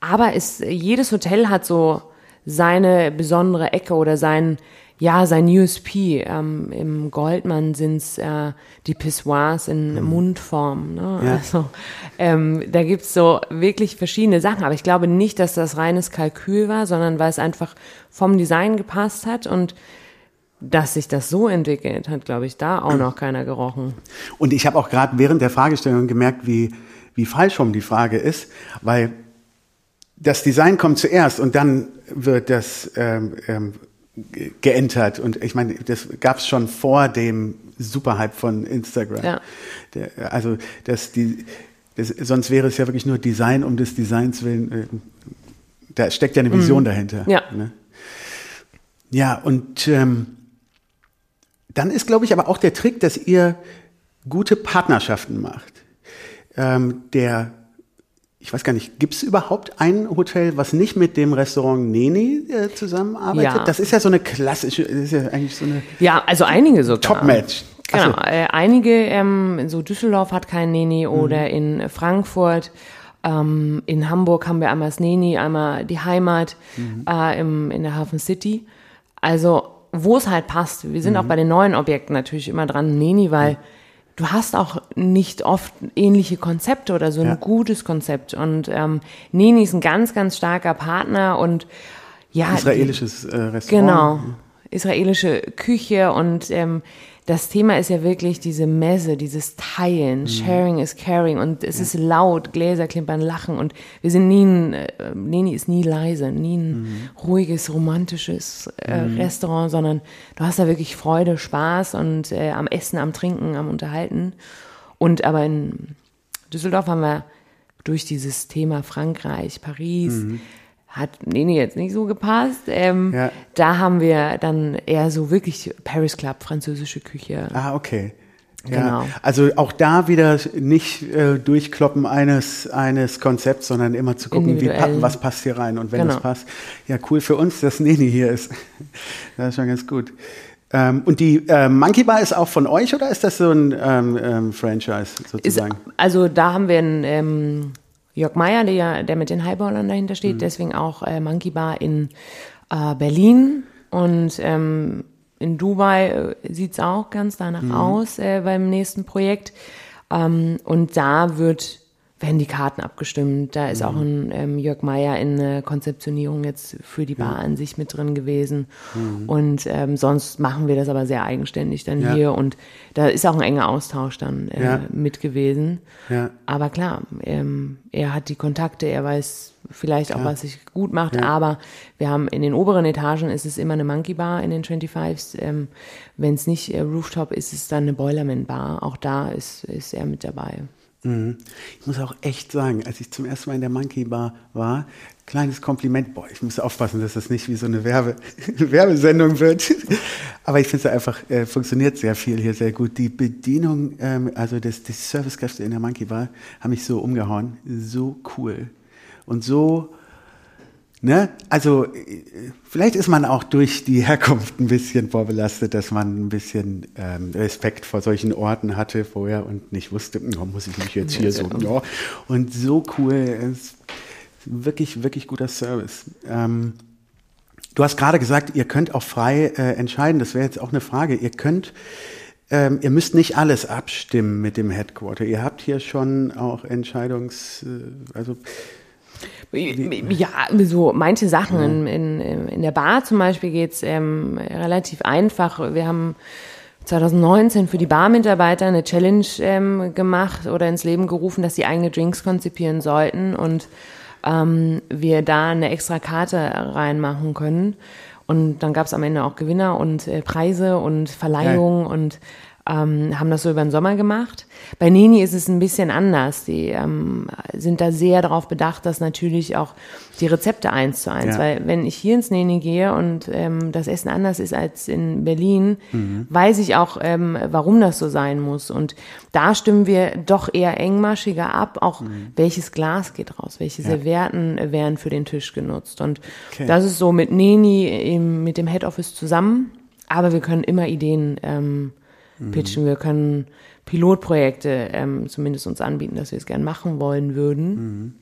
aber es, jedes Hotel hat so seine besondere Ecke oder sein ja sein USP. Ähm, Im Goldmann sind's äh, die Pissoirs in Mundform. Ne? Mhm. Ja. Also ähm, da gibt's so wirklich verschiedene Sachen. Aber ich glaube nicht, dass das reines Kalkül war, sondern weil es einfach vom Design gepasst hat und dass sich das so entwickelt, hat, glaube ich, da auch noch keiner gerochen. Und ich habe auch gerade während der Fragestellung gemerkt, wie, wie falsch rum die Frage ist, weil das Design kommt zuerst und dann wird das ähm, ähm, geentert. Und ich meine, das gab es schon vor dem Superhype von Instagram. Ja. Der, also das, die, das, sonst wäre es ja wirklich nur Design um des Designs willen. Äh, da steckt ja eine Vision dahinter. Ja. Ne? Ja, und ähm, dann ist, glaube ich, aber auch der Trick, dass ihr gute Partnerschaften macht. Ähm, der, ich weiß gar nicht, gibt es überhaupt ein Hotel, was nicht mit dem Restaurant Neni äh, zusammenarbeitet? Ja. Das ist ja so eine klassische, das ist ja eigentlich so eine Ja, also einige sogar. Top-Match. Genau, so. äh, einige, ähm, so Düsseldorf hat kein Neni oder in Frankfurt. Ähm, in Hamburg haben wir einmal das Neni, einmal die Heimat äh, im, in der Hafen City. Also, wo es halt passt. Wir sind auch bei den neuen Objekten natürlich immer dran, Neni, weil du hast auch nicht oft ähnliche Konzepte oder so ein Ja. gutes Konzept. Und ähm, Neni ist ein ganz, ganz starker Partner und ja, Israelisches äh, Restaurant. Genau. Israelische Küche und ähm, das Thema ist ja wirklich diese Messe, dieses Teilen. Sharing is caring und es ist laut, Gläser klimpern, lachen und wir sind nie ein, äh, Neni ist nie leise, nie ein ruhiges, romantisches äh, Restaurant, sondern du hast da wirklich Freude, Spaß und äh, am Essen, am Trinken, am Unterhalten. Und aber in Düsseldorf haben wir durch dieses Thema Frankreich, Paris, hat Neni jetzt nicht so gepasst. Ähm, Ja. Da haben wir dann eher so wirklich Paris Club, französische Küche. Ah, okay. Ja, Genau. also auch da wieder nicht äh, durchkloppen eines, eines Konzepts, sondern immer zu gucken, wie, was passt hier rein. Und wenn Genau. es passt, ja cool für uns, dass Neni hier ist. das ist schon ganz gut. Ähm, und die äh, Monkey Bar ist auch von euch oder ist das so ein ähm, ähm, Franchise Ist, sozusagen? also da haben wir einen ähm, Jörg Meyer, der, der mit den Highballern dahinter steht, Mhm. deswegen auch äh, Monkey Bar in äh, Berlin und ähm, in Dubai äh, sieht's auch ganz danach Mhm. aus äh, beim nächsten Projekt. Ähm, und da wird werden die Karten abgestimmt. Da ist auch Mhm. ein ähm, Jörg Meyer in der Konzeptionierung jetzt für die Bar an sich mit drin gewesen. Und ähm, sonst machen wir das aber sehr eigenständig dann Mhm. Ja. hier. Und da ist auch ein enger Austausch dann äh, Ja. mit gewesen. Ja. Aber klar, ähm, er hat die Kontakte, er weiß vielleicht auch, Ja. was sich gut macht. Ja. Aber wir haben in den oberen Etagen ist es immer eine Monkey Bar in den 25s. Ähm, Wenn es nicht äh, Rooftop ist, ist es dann eine Boilerman Bar. Auch da ist, ist er mit dabei. Mhm. Ich muss auch echt sagen, als ich zum ersten Mal in der Monkey Bar war, kleines Kompliment, boah, ich muss aufpassen, dass das nicht wie so eine Werbe Werbesendung wird. Aber ich finde es einfach, äh, funktioniert sehr viel hier sehr gut. Die Bedienung, ähm, also das, die Servicekräfte in der Monkey Bar haben mich so umgehauen. So cool. Und so, ne, also äh, vielleicht ist man auch durch die Herkunft ein bisschen vorbelastet, dass man ein bisschen ähm, Respekt vor solchen Orten hatte vorher und nicht wusste, oh, muss ich mich jetzt hier so, ja. Und so cool, ist wirklich, wirklich guter Service. Ähm, du hast gerade gesagt, ihr könnt auch frei äh, entscheiden. Das wäre jetzt auch eine Frage. Ihr könnt, ähm, ihr müsst nicht alles abstimmen mit dem Headquarter. Ihr habt hier schon auch Entscheidungs, äh, also Ja, so manche Sachen in, in, in der Bar zum Beispiel geht's ähm, relativ einfach. Wir haben 2019 für die Barmitarbeiter eine Challenge ähm, gemacht oder ins Leben gerufen, dass sie eigene Drinks konzipieren sollten und ähm, wir da eine extra Karte reinmachen können. Und dann gab's am Ende auch Gewinner und äh, Preise und Verleihungen und ähm, haben das so über den Sommer gemacht. Bei Neni ist es ein bisschen anders. Die ähm, sind da sehr darauf bedacht, dass natürlich auch die Rezepte eins zu eins, Ja. weil wenn ich hier ins Neni gehe und ähm, das Essen anders ist als in Berlin, weiß ich auch, ähm, warum das so sein muss. Und da stimmen wir doch eher engmaschiger ab, auch welches Glas geht raus, welche Servietten werden für den Tisch genutzt. Und Okay. das ist so mit Neni, im, mit dem Head Office zusammen. Aber wir können immer Ideen ähm, pitchen. Wir können Pilotprojekte ähm, zumindest uns anbieten, dass wir es gern machen wollen würden.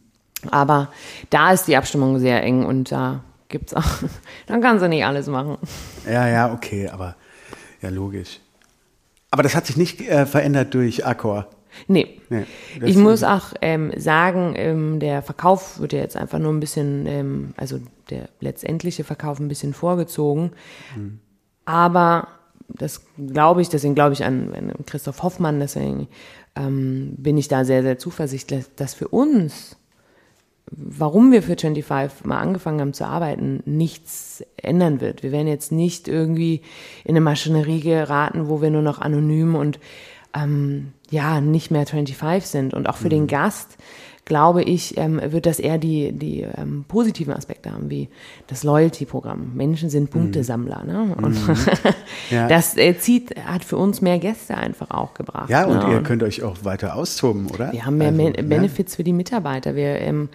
Aber da ist die Abstimmung sehr eng und da gibt's auch, dann kannst du nicht alles machen. Ja, ja, okay, aber ja, logisch. Aber das hat sich nicht äh, verändert durch Accor. Nee. Nee, ich muss auch ähm, sagen, ähm, der Verkauf wird ja jetzt einfach nur ein bisschen, ähm, also der letztendliche Verkauf ein bisschen vorgezogen. Aber das glaube ich, deswegen glaube ich an, an Christoph Hoffmann, deswegen ähm, bin ich da sehr, sehr zuversichtlich, dass für uns, warum wir für 25 mal angefangen haben zu arbeiten, nichts ändern wird. Wir werden jetzt nicht irgendwie in eine Maschinerie geraten, wo wir nur noch anonym und ähm, ja, nicht mehr 25 sind. Und auch für den Gast, glaube ich, ähm, wird das eher die, die ähm, positiven Aspekte haben, wie das Loyalty-Programm. Menschen sind Punktesammler. Ne? Und Ja. das äh, zieht, hat für uns mehr Gäste einfach auch gebracht. Ja, und ne? ihr könnt euch auch weiter austoben, oder? Wir haben mehr Also, Men- ne? Benefits für die Mitarbeiter. Wir ähm,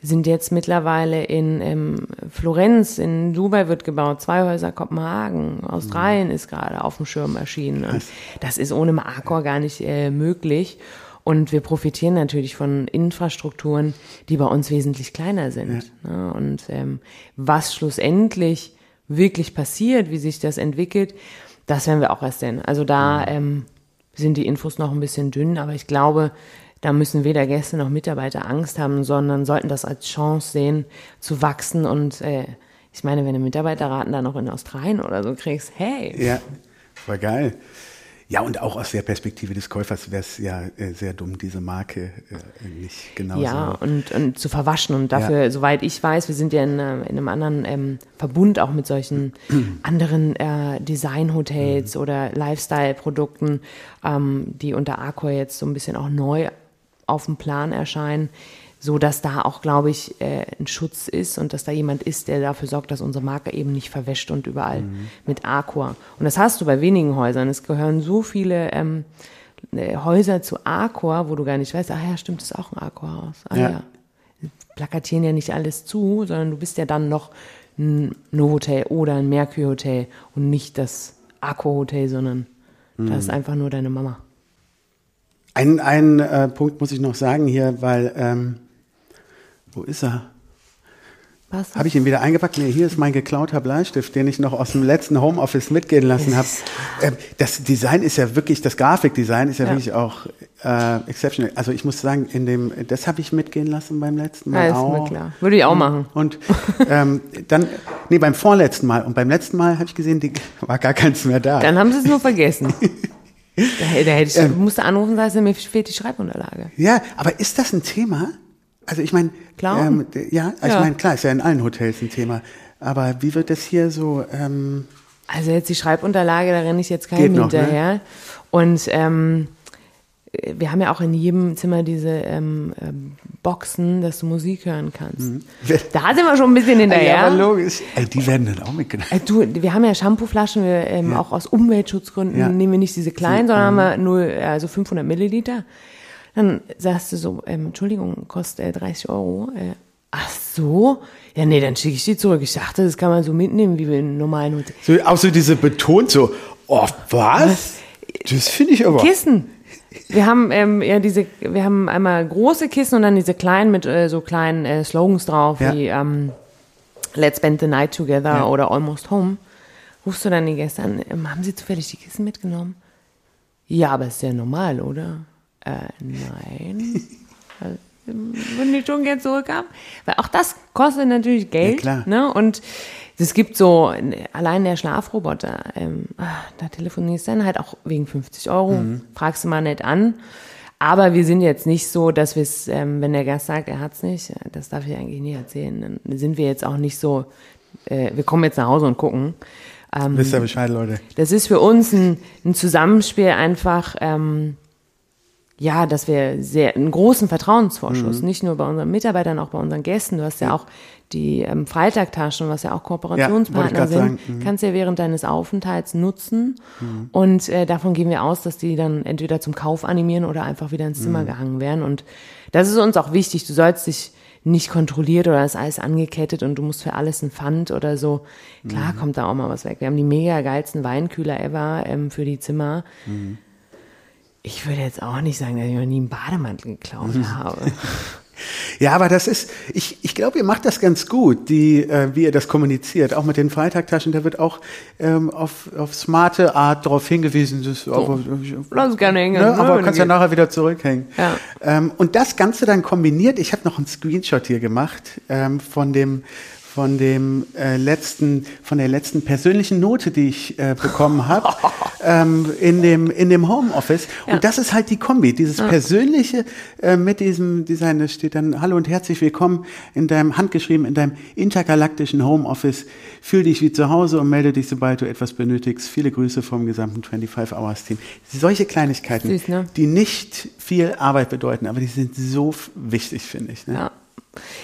sind jetzt mittlerweile in ähm, Florenz, in Dubai wird gebaut, zwei Häuser Kopenhagen, Australien ist gerade auf dem Schirm erschienen. Das ist ohne Accor gar nicht äh, möglich. Und wir profitieren natürlich von Infrastrukturen, die bei uns wesentlich kleiner sind. Ne? Und ähm, was schlussendlich wirklich passiert, wie sich das entwickelt, das werden wir auch erst sehen. Also da ähm, sind die Infos noch ein bisschen dünn, aber ich glaube, da müssen weder Gäste noch Mitarbeiter Angst haben, sondern sollten das als Chance sehen, zu wachsen. Und äh, ich meine, wenn du Mitarbeiterraten da noch in Australien oder so kriegst, hey, Ja, war geil. Ja, und auch aus der Perspektive des Käufers wäre es ja äh, sehr dumm, diese Marke äh, nicht genauso. Ja, und, und zu verwaschen. Und dafür, soweit ich weiß, wir sind ja in, äh, in einem anderen ähm, Verbund auch mit solchen anderen äh, Designhotels oder Lifestyle-Produkten, ähm, die unter Accor jetzt so ein bisschen auch neu auf dem Plan erscheinen, so dass da auch, glaube ich, äh, ein Schutz ist und dass da jemand ist, der dafür sorgt, dass unsere Marke eben nicht verwäscht und überall mit Accor. Und das hast du bei wenigen Häusern. Es gehören so viele ähm, äh, Häuser zu Arcor, wo du gar nicht weißt, ach ja, stimmt, das ist auch ein Arcor-Haus. Ah Ja. ja. Plakatieren ja nicht alles zu, sondern du bist ja dann noch ein Novotel oder ein Mercury Hotel und nicht das Arcor Hotel, sondern das ist einfach nur deine Mama. Ein, ein äh, Punkt muss ich noch sagen hier, weil, ähm, wo ist er? Was? Habe ich ihn wieder eingepackt? Nee, hier ist mein geklauter Bleistift, den ich noch aus dem letzten Homeoffice mitgehen lassen habe. Ähm, das Design ist ja wirklich, das Grafikdesign ist ja, Ja. wirklich auch äh, exceptional. Also ich muss sagen, in dem, das habe ich mitgehen lassen beim letzten Mal Ja, ist auch. mir klar. Würde ich auch machen. Und ähm, dann, nee, beim vorletzten Mal. Und beim letzten Mal habe ich gesehen, die, war gar keins mehr da. Dann haben sie es nur vergessen. da, da hätte ich, Ähm. musste anrufen, sagst du, mir fehlt die Schreibunterlage. Ja, aber ist das ein Thema? Also ich meine, Klar. ähm, ja, ich Ja. meine, klar, ist ja in allen Hotels ein Thema. Aber wie wird das hier so? Ähm, Also jetzt die Schreibunterlage, da renne ich jetzt keinem noch, ne? hinterher. Und ähm, wir haben ja auch in jedem Zimmer diese ähm, ähm, Boxen, dass du Musik hören kannst. Da sind wir schon ein bisschen hinterher. Mhm. ja, aber logisch. Ey, die werden dann auch mitgenommen. Äh, Du, wir haben ja Shampooflaschen, wir, ähm, auch aus Umweltschutzgründen Ja. nehmen wir nicht diese kleinen, sondern haben wir nur also 500 Milliliter. Dann sagst du so, ähm, Entschuldigung, kostet äh, 30 Euro. Äh, ach so? Ja, nee, dann schicke ich die zurück. Ich dachte, das kann man so mitnehmen, wie wir in einem normalen Hotel. So, auch so diese betont so, oh, was? Das finde ich aber. Kissen. Wir haben ähm, ja diese, wir haben einmal große Kissen und dann diese kleinen mit äh, so kleinen äh, Slogans drauf Ja. wie ähm, Let's spend the night together Ja. oder Almost home. Rufst du dann die Gäste an, ähm, haben sie zufällig die Kissen mitgenommen? Ja, aber ist ja normal, oder? Äh, nein. Also, Würden die schon gerne zurückhaben? Weil auch das kostet natürlich Geld. klar. Ne? Und es gibt so, allein der Schlafroboter, ähm, ah, da telefonierst du dann halt auch wegen 50 Euro, Mhm. fragst du mal nicht an. Aber wir sind jetzt nicht so, dass wir es, ähm, wenn der Gast sagt, er hat's nicht, äh, das darf ich eigentlich nie erzählen, dann sind wir jetzt auch nicht so, äh, wir kommen jetzt nach Hause und gucken. Ähm, Wisst ihr Bescheid, Leute? das ist für uns ein, ein Zusammenspiel einfach, ähm, ja, dass wir sehr einen großen Vertrauensvorschuss, Mhm. nicht nur bei unseren Mitarbeitern, auch bei unseren Gästen. Du hast ja auch die ähm, Freitagtaschen, was ja auch Kooperationspartner Ja, sind, sagen. Mhm. kannst ja während deines Aufenthalts nutzen. Und äh, davon gehen wir aus, dass die dann entweder zum Kauf animieren oder einfach wieder ins Mhm. Zimmer gehangen werden. Und das ist uns auch wichtig. Du sollst dich nicht kontrolliert oder ist alles angekettet und du musst für alles ein Pfand oder so. Mhm. Klar kommt da auch mal was weg. Wir haben die mega geilsten Weinkühler ever ähm, für die Zimmer. Ich würde jetzt auch nicht sagen, dass ich noch nie einen Bademantel geklaut Mhm. habe. Ja, aber das ist, ich, ich glaube, ihr macht das ganz gut, die, äh, wie ihr das kommuniziert. Auch mit den Freitagtaschen, da wird auch ähm, auf, auf smarte Art darauf hingewiesen. Das, aber, Lass es gerne hängen. Ne, ne, aber kannst ja nachher wieder zurückhängen. Ja. Ähm, und das Ganze dann kombiniert, ich habe noch einen Screenshot hier gemacht ähm, von dem von dem äh, letzten, von der letzten persönlichen Note, die ich äh, bekommen habe ähm, in dem in dem Homeoffice. Ja. Und das ist halt die Kombi, dieses persönliche äh, mit diesem Design. Da steht dann Hallo und herzlich willkommen in deinem handgeschrieben in deinem intergalaktischen Homeoffice. Fühl dich wie zu Hause und melde dich, sobald du etwas benötigst. Viele Grüße vom gesamten 25 Hours Team. Solche Kleinigkeiten, Süß, ne? die nicht viel Arbeit bedeuten, aber die sind so wichtig, finde ich. Ne? Ja.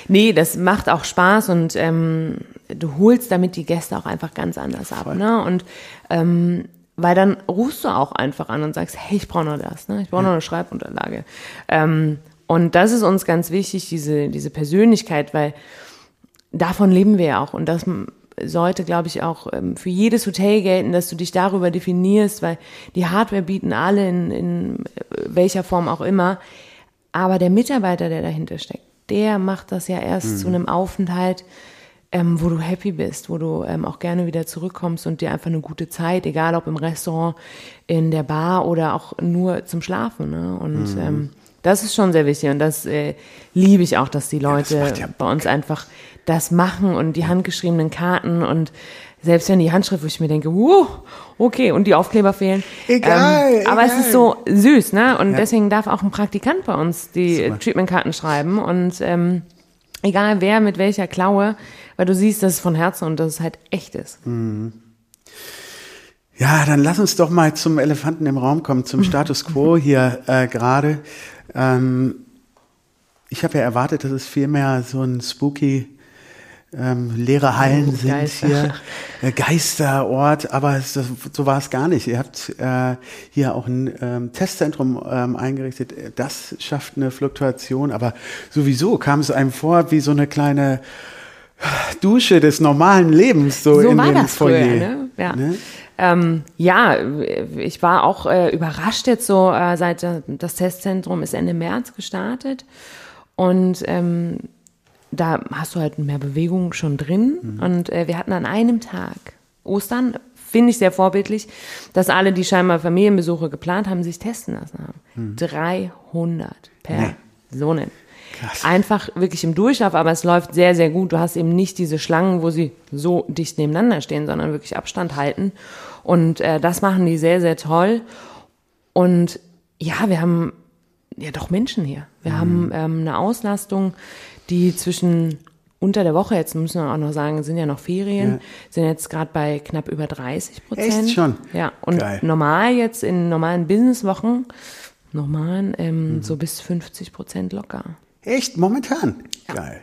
Nee, das macht auch Spaß und ähm, du holst damit die Gäste auch einfach ganz anders ab. Ne? Und ähm, weil dann rufst du auch einfach an und sagst, hey, ich brauche noch das, ne? ich brauche noch eine Schreibunterlage. Ähm, und das ist uns ganz wichtig, diese, diese Persönlichkeit, weil davon leben wir ja auch. Und das sollte, glaube ich, auch ähm, für jedes Hotel gelten, dass du dich darüber definierst, weil die Hardware bieten alle in, in äh, welcher Form auch immer. Aber der Mitarbeiter, der dahinter steckt, der macht das ja erst zu einem Aufenthalt, ähm, wo du happy bist, wo du ähm, auch gerne wieder zurückkommst und dir einfach eine gute Zeit, egal ob im Restaurant, in der Bar oder auch nur zum Schlafen. Ne? Und ähm, das ist schon sehr wichtig und das äh, liebe ich auch, dass die Leute macht ja bei uns einfach das machen und die handgeschriebenen Karten und selbst wenn die Handschrift, wo ich mir denke, wow, okay, und die Aufkleber fehlen. Egal, ähm, aber es egal. ist so süß, ne? Und deswegen darf auch ein Praktikant bei uns die. Treatmentkarten schreiben und ähm, egal wer mit welcher Klaue, weil du siehst, dass es von Herzen und dass es halt echt ist. Ja, dann lass uns doch mal zum Elefanten im Raum kommen, zum Status quo hier äh, gerade. Ähm, ich habe ja erwartet, dass es viel mehr so ein spooky ähm, leere Hallen sind Geister. hier, äh, Geisterort, aber das, so war es gar nicht. Ihr habt äh, hier auch ein ähm, Testzentrum ähm, eingerichtet. Das schafft eine Fluktuation, aber sowieso kam es einem vor wie so eine kleine Dusche des normalen Lebens so, So in war dem das Foyer. früher, ne? Ja. Ne? Ähm, ja, ich war auch äh, überrascht jetzt so, äh, seit äh, das Testzentrum ist Ende März gestartet und ähm, da hast du halt mehr Bewegung schon drin Mhm. und äh, wir hatten an einem Tag Ostern, finde ich sehr vorbildlich, dass alle, die scheinbar Familienbesuche geplant haben, sich testen lassen haben. 300 Personen. Krass. Einfach wirklich im Durchlauf, aber es läuft sehr, sehr gut. Du hast eben nicht diese Schlangen, wo sie so dicht nebeneinander stehen, sondern wirklich Abstand halten. Und äh, das machen die sehr, sehr toll. Und ja, wir haben ja doch Menschen hier. Wir haben ähm, eine Auslastung, die zwischen unter der Woche, jetzt müssen wir auch noch sagen, sind ja noch Ferien, Ja. sind jetzt gerade bei knapp über 30 Prozent. Echt schon? Ja, und Geil. normal jetzt in normalen Businesswochen, normalen, ähm, Mhm. so bis 50 Prozent locker. Echt? Momentan? Geil.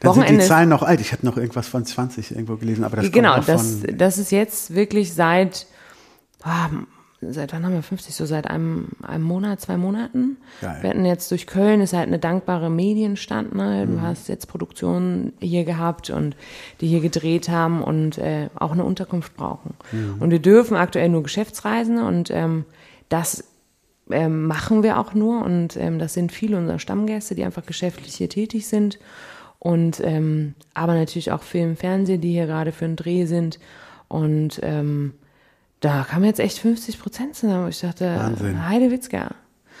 Dann sind Wochenende die ist- Zahlen noch alt. Ich hatte noch irgendwas von 20 irgendwo gelesen, aber das genau, das, das ist jetzt wirklich seit, ah, seit wann haben wir 50? So seit einem, einem Monat, zwei Monaten. Geil. Wir hatten jetzt durch Köln, ist halt eine dankbare Medienstadt. Ne? Mhm. Du hast jetzt Produktionen hier gehabt und die hier gedreht haben und äh, auch eine Unterkunft brauchen. Mhm. Und wir dürfen aktuell nur Geschäftsreisende und ähm, das ähm, machen wir auch nur und ähm, das sind viele unserer Stammgäste, die einfach geschäftlich hier tätig sind und ähm, aber natürlich auch Film, Fernsehen, die hier gerade für einen Dreh sind und ähm, da kamen jetzt echt 50 Prozent zusammen. Ich dachte, Wahnsinn. Heidewitzka.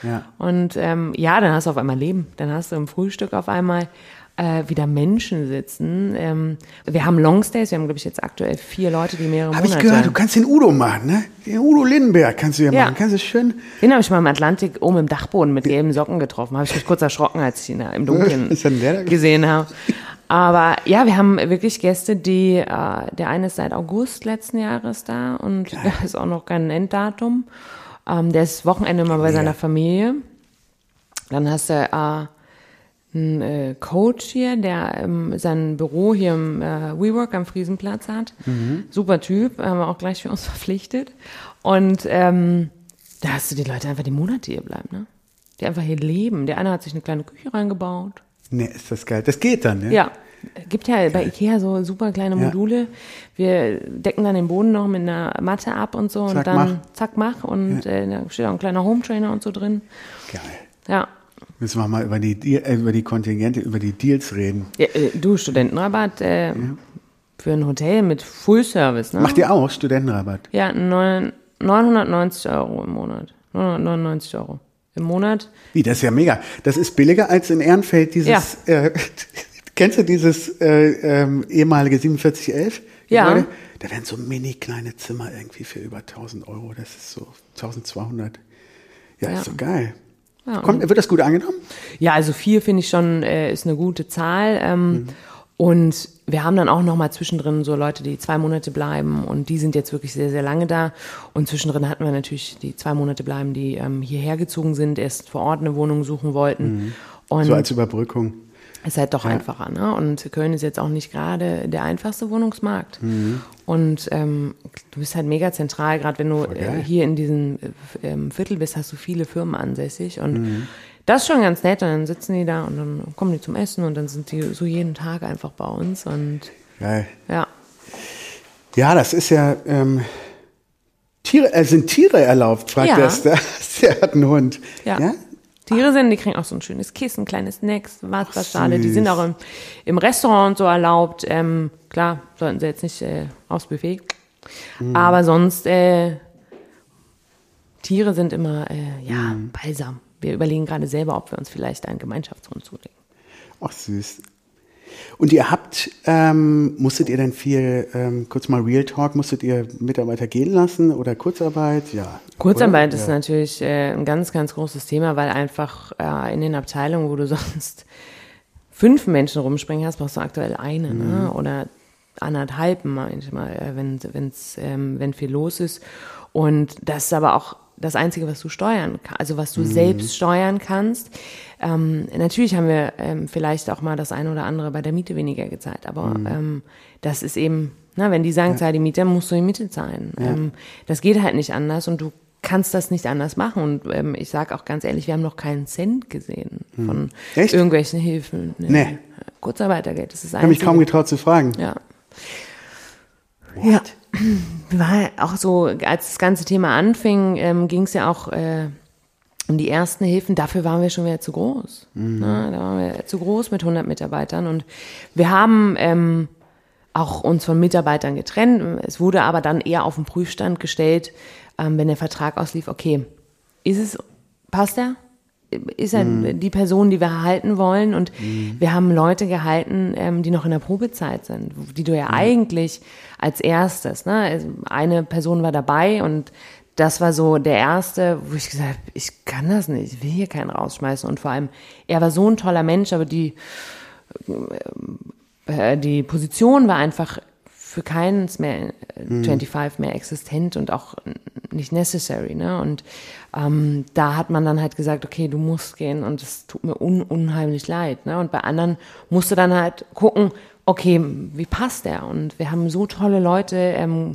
Ja. Und ähm, ja, dann hast du auf einmal Leben. Dann hast du im Frühstück auf einmal äh, wieder Menschen sitzen. Ähm, wir haben Longstays, wir haben, glaube ich, jetzt aktuell vier Leute, die mehrere Habe ich Monate... gehört, du kannst den Udo machen, ne? Den Udo Lindenberg kannst du ja, Ja. machen. Kannst du schön... Den habe ich mal im Atlantik oben im Dachboden mit gelben Socken getroffen. Habe ich mich kurz erschrocken, als ich ihn da im Dunkeln gesehen habe. Aber ja, wir haben wirklich Gäste, die, äh, der eine ist seit August letzten Jahres da und da ist auch noch kein Enddatum. Ähm, der ist Wochenende mal bei Mega. seiner Familie. Dann hast du äh, einen äh, Coach hier, der ähm, sein Büro hier im äh, WeWork am Friesenplatz hat. Super Typ, haben wir auch gleich für uns verpflichtet. Und ähm, da hast du die Leute einfach die Monate hier bleiben, ne? Die einfach hier leben. Der eine hat sich eine kleine Küche reingebaut. Ne, ist das geil. Das geht dann, ne? Ja. Gibt ja bei Ikea so super kleine Ja. Module. Wir decken dann den Boden noch mit einer Matte ab und so Zack, und dann mach. zack, mach. Und äh, da steht auch ein kleiner Home-Trainer und so drin. Geil. Ja. Müssen wir mal über die, äh, über die Kontingente, über die Deals reden. ja äh, du, Studentenrabatt äh, für ein Hotel mit Full-Service, ne? Macht ihr auch Studentenrabatt? Ja, neun- 990 Euro im Monat. 999 Euro im Monat. Wie, das ist ja mega. Das ist billiger als in Ehrenfeld dieses, äh, kennst du dieses äh, ähm, ehemalige 4711? Ja. Da werden so mini kleine Zimmer irgendwie für über 1000 Euro. Das ist so 1200. Ja, Ja. ist so geil. Ja, Kommt, wird das gut angenommen? Ja, also vier finde ich schon, äh, ist eine gute Zahl. Ähm, Und wir haben dann auch noch mal zwischendrin so Leute, die zwei Monate bleiben und die sind jetzt wirklich sehr, sehr lange da. Und zwischendrin hatten wir natürlich die zwei Monate bleiben, die ähm, hierher gezogen sind, erst vor Ort eine Wohnung suchen wollten. Und So als Überbrückung. ist halt doch einfacher, ne? Und Köln ist jetzt auch nicht gerade der einfachste Wohnungsmarkt. Und ähm, du bist halt mega zentral, gerade wenn du äh, hier in diesem äh, Viertel bist, hast du viele Firmen ansässig. Und das ist schon ganz nett. Und dann sitzen die da und dann kommen die zum Essen und dann sind die so jeden Tag einfach bei uns. Und Geil. ja, Ja, das ist ja, ähm, Tiere, äh, sind Tiere erlaubt, fragt Ja. Der, der hat einen Hund. ja. Tiere sind, die kriegen auch so ein schönes Kissen, kleines Snacks, Wasserschale. Die sind auch im, im Restaurant und so erlaubt. Ähm, klar, sollten sie jetzt nicht äh, aufs Buffet. Aber sonst, äh, Tiere sind immer, äh, ja, balsam. Wir überlegen gerade selber, ob wir uns vielleicht einen Gemeinschaftshund zulegen. Ach, süß. Und ihr habt, ähm, musstet ihr denn viel, ähm, kurz mal Real Talk, musstet ihr Mitarbeiter gehen lassen oder Kurzarbeit? Ja. Kurzarbeit Oder? ist ja. natürlich äh, ein ganz, ganz großes Thema, weil einfach äh, in den Abteilungen, wo du sonst fünf Menschen rumspringen hast, brauchst du aktuell eine ne? oder anderthalb manchmal, äh, wenn, wenn's, ähm, wenn viel los ist. Und das ist aber auch das Einzige, was du steuern kannst, also was du mhm. selbst steuern kannst. Ähm, natürlich haben wir ähm, vielleicht auch mal das eine oder andere bei der Miete weniger gezahlt, aber mhm. ähm, das ist eben, na, wenn die sagen, ja. zahl die Miete, musst du die Miete zahlen. Ja. Ähm, das geht halt nicht anders und du kannst das nicht anders machen. Und ähm, ich sage auch ganz ehrlich, wir haben noch keinen Cent gesehen mhm. von Echt? irgendwelchen Hilfen. Nee. nee. Kurzarbeitergeld, das ist Ich habe mich kaum getraut zu fragen. Ja. What? Ja. War auch so, als das ganze Thema anfing, ähm, ging es ja auch äh, um die ersten Hilfen. Dafür waren wir schon wieder zu groß. Mhm. Na, da waren wir zu groß mit 100 Mitarbeitern. Und wir haben ähm, auch uns von Mitarbeitern getrennt. Es wurde aber dann eher auf den Prüfstand gestellt, ähm, wenn der Vertrag auslief, okay, ist es, passt er? Ist er mhm. die Person, die wir erhalten wollen. Und mhm. wir haben Leute gehalten, ähm, die noch in der Probezeit sind, die du ja mhm. eigentlich als erstes, ne? Also eine Person war dabei und das war so der erste, wo ich gesagt habe, ich kann das nicht, ich will hier keinen rausschmeißen. Und vor allem, er war so ein toller Mensch, aber die, äh, die Position war einfach für keins mehr mhm. 25 mehr existent und auch nicht necessary. Ne? Und ähm, da hat man dann halt gesagt, okay, du musst gehen und es tut mir un unheimlich leid. Ne? Und bei anderen musst du dann halt gucken, okay, wie passt der? Und wir haben so tolle Leute ähm,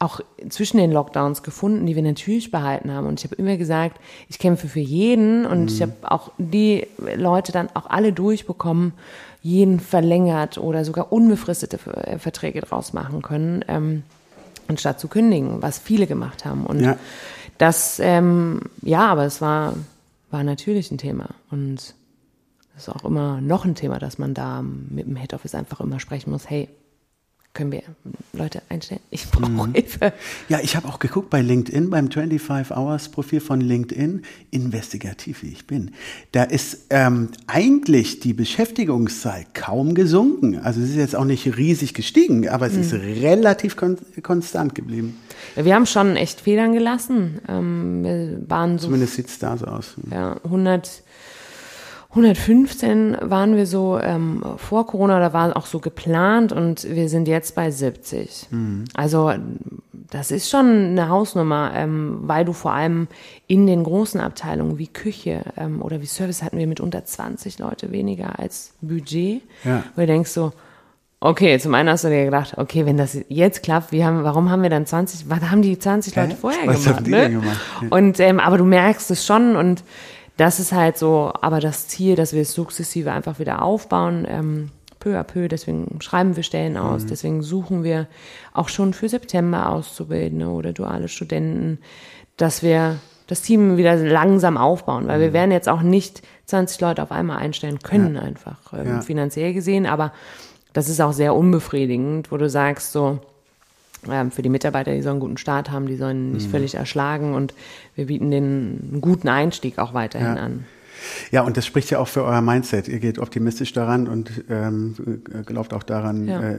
auch zwischen den Lockdowns gefunden, die wir natürlich behalten haben. Und ich habe immer gesagt, ich kämpfe für jeden und mhm. ich habe auch die Leute dann auch alle durchbekommen, jeden verlängert oder sogar unbefristete äh, Verträge draus machen können, ähm, anstatt zu kündigen, was viele gemacht haben. Und ja. das, ähm, ja, aber es war, war natürlich ein Thema. Und das ist auch immer noch ein Thema, dass man da mit dem Head Office einfach immer sprechen muss, hey, können wir Leute einstellen? Ich brauche mhm. Hilfe. Ja, ich habe auch geguckt bei LinkedIn, beim 25 Hours Profil von LinkedIn, investigativ wie ich bin. Da ist ähm, eigentlich die Beschäftigungszahl kaum gesunken. Also es ist jetzt auch nicht riesig gestiegen, aber es mhm. ist relativ kon konstant geblieben. Wir haben schon echt Federn gelassen. Ähm, wir waren so Zumindest sieht es da so aus. Ja, 100 115 waren wir so ähm, vor Corona, da war auch so geplant und wir sind jetzt bei 70. Mhm. Also das ist schon eine Hausnummer, ähm, weil du vor allem in den großen Abteilungen wie Küche ähm, oder wie Service hatten wir mit unter 20 Leute weniger als Budget. Ja. Wo du denkst so, okay, zum einen hast du dir gedacht, okay, wenn das jetzt klappt, wie haben, warum haben wir dann 20, was haben die 20 Leute vorher was gemacht? Haben die ne? gemacht? Ja. Und ähm, aber du merkst es schon und das ist halt so, aber das Ziel, dass wir es sukzessive einfach wieder aufbauen, ähm, peu à peu, deswegen schreiben wir Stellen aus, mhm. deswegen suchen wir auch schon für September Auszubildende oder duale Studenten, dass wir das Team wieder langsam aufbauen, weil mhm. wir werden jetzt auch nicht 20 Leute auf einmal einstellen können, ja. einfach ähm, ja. finanziell gesehen, aber das ist auch sehr unbefriedigend, wo du sagst so, für die Mitarbeiter, die sollen einen guten Start haben, die sollen nicht mhm. völlig erschlagen und wir bieten den einen guten Einstieg auch weiterhin ja. an. Ja, und das spricht ja auch für euer Mindset. Ihr geht optimistisch daran und ähm, glaubt auch daran, ja. äh,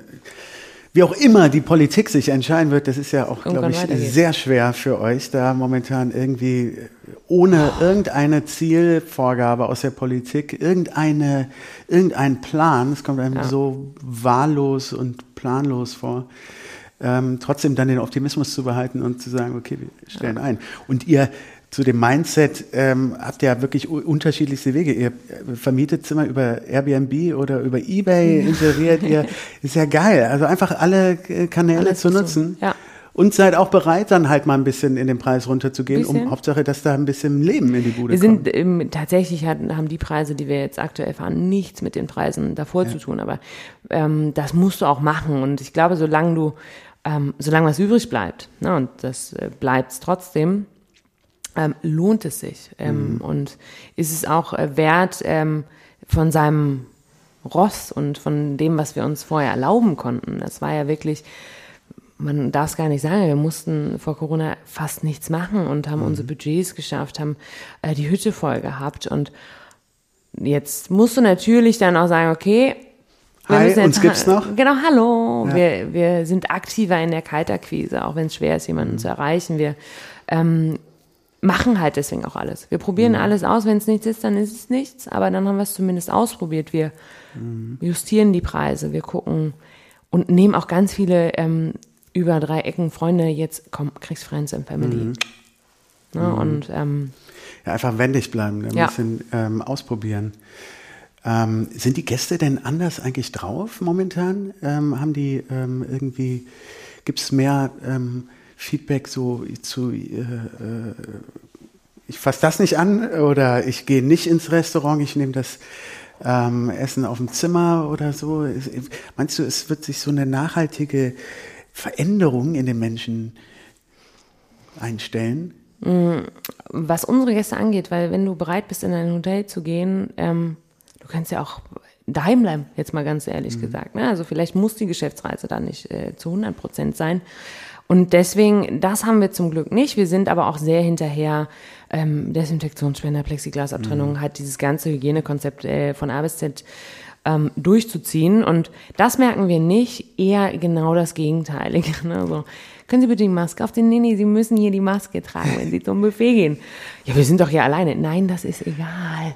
wie auch immer die Politik sich entscheiden wird, das ist ja auch, glaube ich, sehr schwer für euch, da momentan irgendwie ohne oh. irgendeine Zielvorgabe aus der Politik, irgendeine, irgendein Plan, es kommt einem ja. so wahllos und planlos vor ähm, trotzdem dann den Optimismus zu behalten und zu sagen, okay, wir stellen ja. ein. Und ihr zu dem Mindset ähm, habt ihr ja wirklich unterschiedlichste Wege. Ihr äh, vermietet Zimmer über Airbnb oder über Ebay, inseriert ihr. Ist ja geil. Also einfach alle äh, Kanäle Alles zu nutzen. So. Ja. Und seid auch bereit, dann halt mal ein bisschen in den Preis runterzugehen, bisschen. um Hauptsache, dass da ein bisschen Leben in die Bude wir kommt. Wir sind ähm, tatsächlich haben die Preise, die wir jetzt aktuell fahren, nichts mit den Preisen davor ja. zu tun. Aber ähm, das musst du auch machen. Und ich glaube, solange du ähm, solange was übrig bleibt, ne, und das äh, bleibt es trotzdem, ähm, lohnt es sich. Ähm, mhm. Und ist es auch äh, wert, ähm, von seinem Ross und von dem, was wir uns vorher erlauben konnten. Das war ja wirklich, man darf es gar nicht sagen, wir mussten vor Corona fast nichts machen und haben mhm. unsere Budgets geschafft, haben äh, die Hütte voll gehabt und jetzt musst du natürlich dann auch sagen, okay, Hi, uns gibt's noch. Genau, hallo. Ja. Wir, wir sind aktiver in der Kaltakquise, auch wenn es schwer ist, jemanden mhm. zu erreichen. Wir ähm, machen halt deswegen auch alles. Wir probieren mhm. alles aus. Wenn es nichts ist, dann ist es nichts. Aber dann haben wir es zumindest ausprobiert. Wir mhm. justieren die Preise. Wir gucken und nehmen auch ganz viele ähm, über drei Ecken Freunde. Jetzt komm, kriegst Friends and Family. Mhm. Ne? Mhm. Und ähm, ja, einfach wendig bleiben, ein ja. bisschen ähm, ausprobieren. Ähm, sind die Gäste denn anders eigentlich drauf momentan? Ähm, haben die ähm, irgendwie, gibt es mehr ähm, Feedback so zu, äh, äh, ich fasse das nicht an oder ich gehe nicht ins Restaurant, ich nehme das ähm, Essen auf dem Zimmer oder so? Meinst du, es wird sich so eine nachhaltige Veränderung in den Menschen einstellen? Mm, was unsere Gäste angeht, weil wenn du bereit bist, in ein Hotel zu gehen, ähm, kannst ja auch daheim bleiben, jetzt mal ganz ehrlich mhm. gesagt. Ne? Also vielleicht muss die Geschäftsreise dann nicht äh, zu 100 Prozent sein. Und deswegen, das haben wir zum Glück nicht. Wir sind aber auch sehr hinterher. Ähm, Desinfektionsspender, Plexiglasabtrennung, mhm. hat dieses ganze Hygienekonzept äh, von A bis Z ähm, durchzuziehen. Und das merken wir nicht, eher genau das Gegenteilige. Ne? Also, können Sie bitte die Maske auf den? Nee, nee, Sie müssen hier die Maske tragen, wenn Sie zum Buffet gehen. Ja, wir sind doch hier alleine. Nein, das ist egal.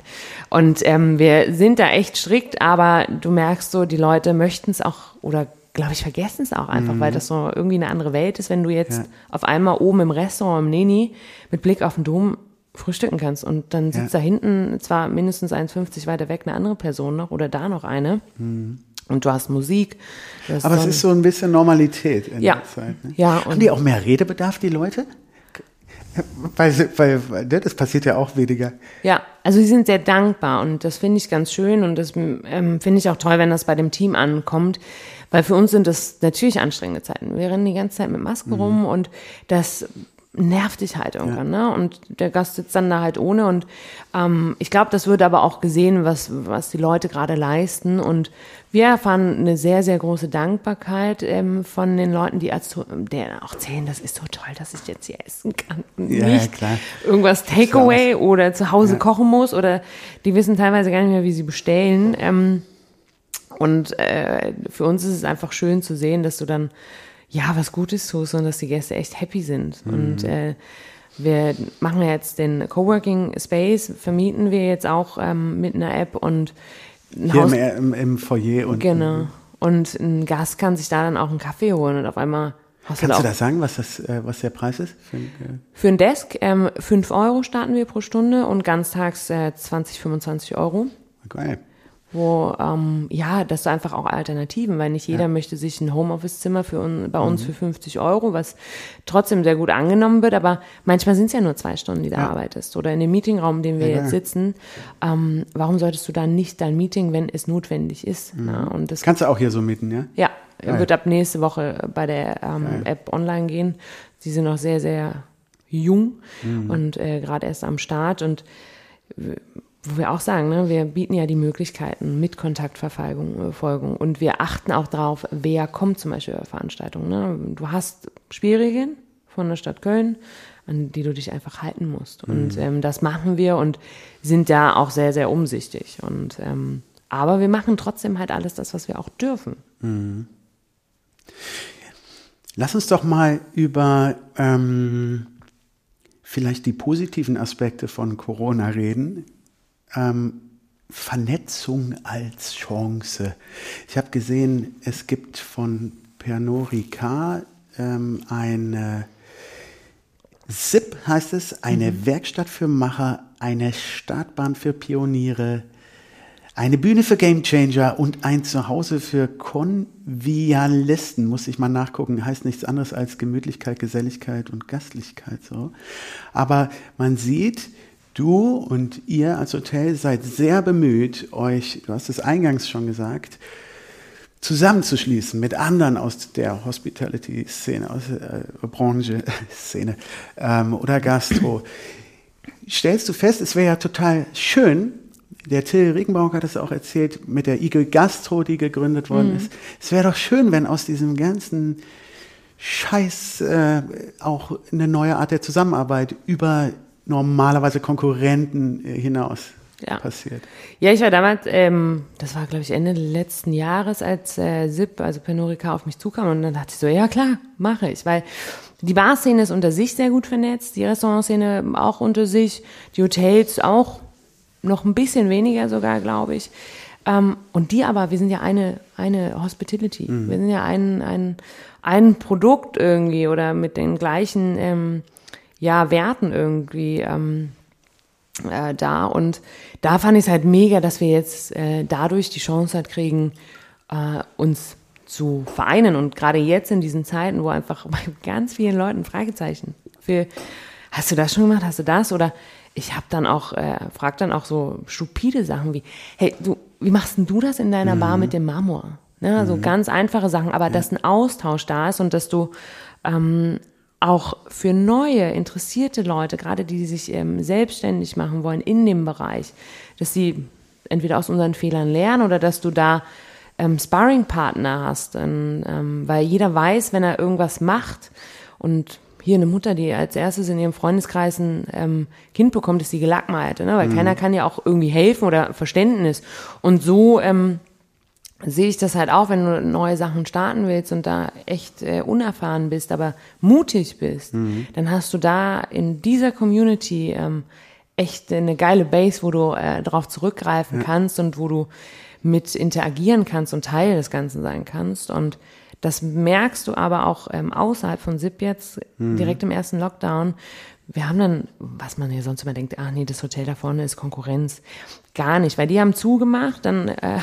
Und ähm, wir sind da echt strikt, aber du merkst so, die Leute möchten es auch oder glaube ich, vergessen es auch einfach, mhm. weil das so irgendwie eine andere Welt ist, wenn du jetzt ja. auf einmal oben im Restaurant im Neni mit Blick auf den Dom frühstücken kannst und dann sitzt ja. da hinten zwar mindestens 1,50 weiter weg eine andere Person noch oder da noch eine. Mhm. Und du hast Musik. Du hast Aber es ist so ein bisschen Normalität in ja. der Zeit. Ne? Ja, Haben die auch mehr Redebedarf, die Leute? Weil, weil, weil ne, das passiert ja auch weniger. Ja, also sie sind sehr dankbar und das finde ich ganz schön und das ähm, finde ich auch toll, wenn das bei dem Team ankommt, weil für uns sind das natürlich anstrengende Zeiten. Wir rennen die ganze Zeit mit Maske mhm. rum und das nervt dich halt irgendwann, ja. ne? Und der Gast sitzt dann da halt ohne. Und ähm, ich glaube, das wird aber auch gesehen, was, was die Leute gerade leisten. Und wir erfahren eine sehr, sehr große Dankbarkeit ähm, von den Leuten, die der auch zählen, das ist so toll, dass ich jetzt hier essen kann und ja, nicht ja, irgendwas Takeaway oder zu Hause kochen muss. Oder die wissen teilweise gar nicht mehr, wie sie bestellen. Ähm, und äh, für uns ist es einfach schön zu sehen, dass du dann ja, was Gutes tust und dass die Gäste echt happy sind. Mhm. Und äh, wir machen jetzt den Coworking Space, vermieten wir jetzt auch ähm, mit einer App und ein Hier Haus im, im, Foyer und genau. Und ein Gast kann sich da dann auch einen Kaffee holen und auf einmal hast Kannst du, da sagen, was, das, äh, was der Preis ist? Für, ein, äh für ein Desk ähm, 5 Euro starten wir pro Stunde und ganztags äh, 20, 25 Euro. Geil wo ähm, ja, das ist einfach auch Alternativen, weil nicht jeder ja. möchte sich ein Homeoffice-Zimmer für un, bei uns mhm. für 50 Euro, was trotzdem sehr gut angenommen wird, aber manchmal sind es ja nur zwei Stunden, die du ja. arbeitest. Oder in dem Meetingraum, in dem wir ja, jetzt sitzen, ähm, warum solltest du dann nicht dein Meeting, wenn es notwendig ist? Mhm. Na, und das Kannst du auch hier so mieten, ja? Ja, Geil. wird ab nächste Woche bei der ähm, App online gehen. Sie sind noch sehr, sehr jung mhm. und äh, gerade erst am Start und wo wir auch sagen, ne, wir bieten ja die Möglichkeiten mit Kontaktverfolgung äh, und wir achten auch darauf, wer kommt zum Beispiel bei Veranstaltungen. Ne? Du hast Spielregeln von der Stadt Köln, an die du dich einfach halten musst. Mhm. Und ähm, das machen wir und sind da auch sehr, sehr umsichtig. Und ähm, aber wir machen trotzdem halt alles das, was wir auch dürfen. Mhm. Lass uns doch mal über ähm, vielleicht die positiven Aspekte von Corona reden ähm, Vernetzung als Chance. Ich habe gesehen, es gibt von Pernod Ricard ähm, eine SIP heißt es, eine mhm. Werkstatt für Macher, eine Startbahn für Pioniere, eine Bühne für Gamechanger und ein Zuhause für Konvialisten, muss ich mal nachgucken, heißt nichts anderes als Gemütlichkeit, Geselligkeit und Gastlichkeit, so. Aber man sieht, Du und ihr als Hotel seid sehr bemüht, euch, du hast es eingangs schon gesagt, zusammenzuschließen mit anderen aus der Hospitality-Szene, aus der äh, Branche-Szene ähm, oder Gastro. Stellst du fest, es wäre ja total schön, der Till Regenbauer hat es auch erzählt, mit der Igel Gastro, die gegründet worden mhm. ist. Es wäre doch schön, wenn aus diesem ganzen Scheiß äh, auch eine neue Art der Zusammenarbeit über normalerweise Konkurrenten äh, hinaus ja. passiert. Ja, ich war damals, ähm, das war glaube ich Ende letzten Jahres, als äh, SIP, also Penorica, auf mich zukam und dann dachte ich so, ja klar, mache ich, weil die Barszene ist unter sich sehr gut vernetzt, die Restaurantszene auch unter sich, die Hotels auch noch ein bisschen weniger sogar, glaube ich. Ähm, und die aber, wir sind ja eine, eine Hospitality, mhm. wir sind ja ein, ein, ein Produkt irgendwie oder mit den gleichen ähm, ja, Werten irgendwie ähm, äh, da. Und da fand ich es halt mega, dass wir jetzt äh, dadurch die Chance halt kriegen, äh, uns zu vereinen. Und gerade jetzt in diesen Zeiten, wo einfach bei ganz vielen Leuten Fragezeichen für, hast du das schon gemacht, hast du das? Oder ich habe dann auch, äh, frag dann auch so stupide Sachen wie, hey, du, wie machst denn du das in deiner mhm. Bar mit dem Marmor? Ne, mhm. ganz einfache Sachen, aber ja. dass ein Austausch da ist und dass du ähm, auch für neue, interessierte Leute, gerade die, die sich ähm, selbstständig machen wollen in dem Bereich, dass sie entweder aus unseren Fehlern lernen oder dass du da ähm, Sparring-Partner hast, ähm, weil jeder weiß, wenn er irgendwas macht und hier eine Mutter, die als erstes in ihrem Freundeskreis ein ähm, Kind bekommt, ist die Gelackmeierte, ne? weil mhm. keiner kann ja auch irgendwie helfen oder Verständnis. Und so ähm, sehe ich das halt auch, wenn du neue Sachen starten willst und da echt äh, unerfahren bist, aber mutig bist, mhm. dann hast du da in dieser Community ähm, echt eine geile Base, wo du äh, darauf zurückgreifen ja. kannst und wo du mit interagieren kannst und Teil des Ganzen sein kannst. Und das merkst du aber auch ähm, außerhalb von SIP jetzt, mhm. direkt im ersten Lockdown. Wir haben dann, was man hier sonst immer denkt, ach nee, das Hotel da vorne ist Konkurrenz. Gar nicht, weil die haben zugemacht, dann äh, haben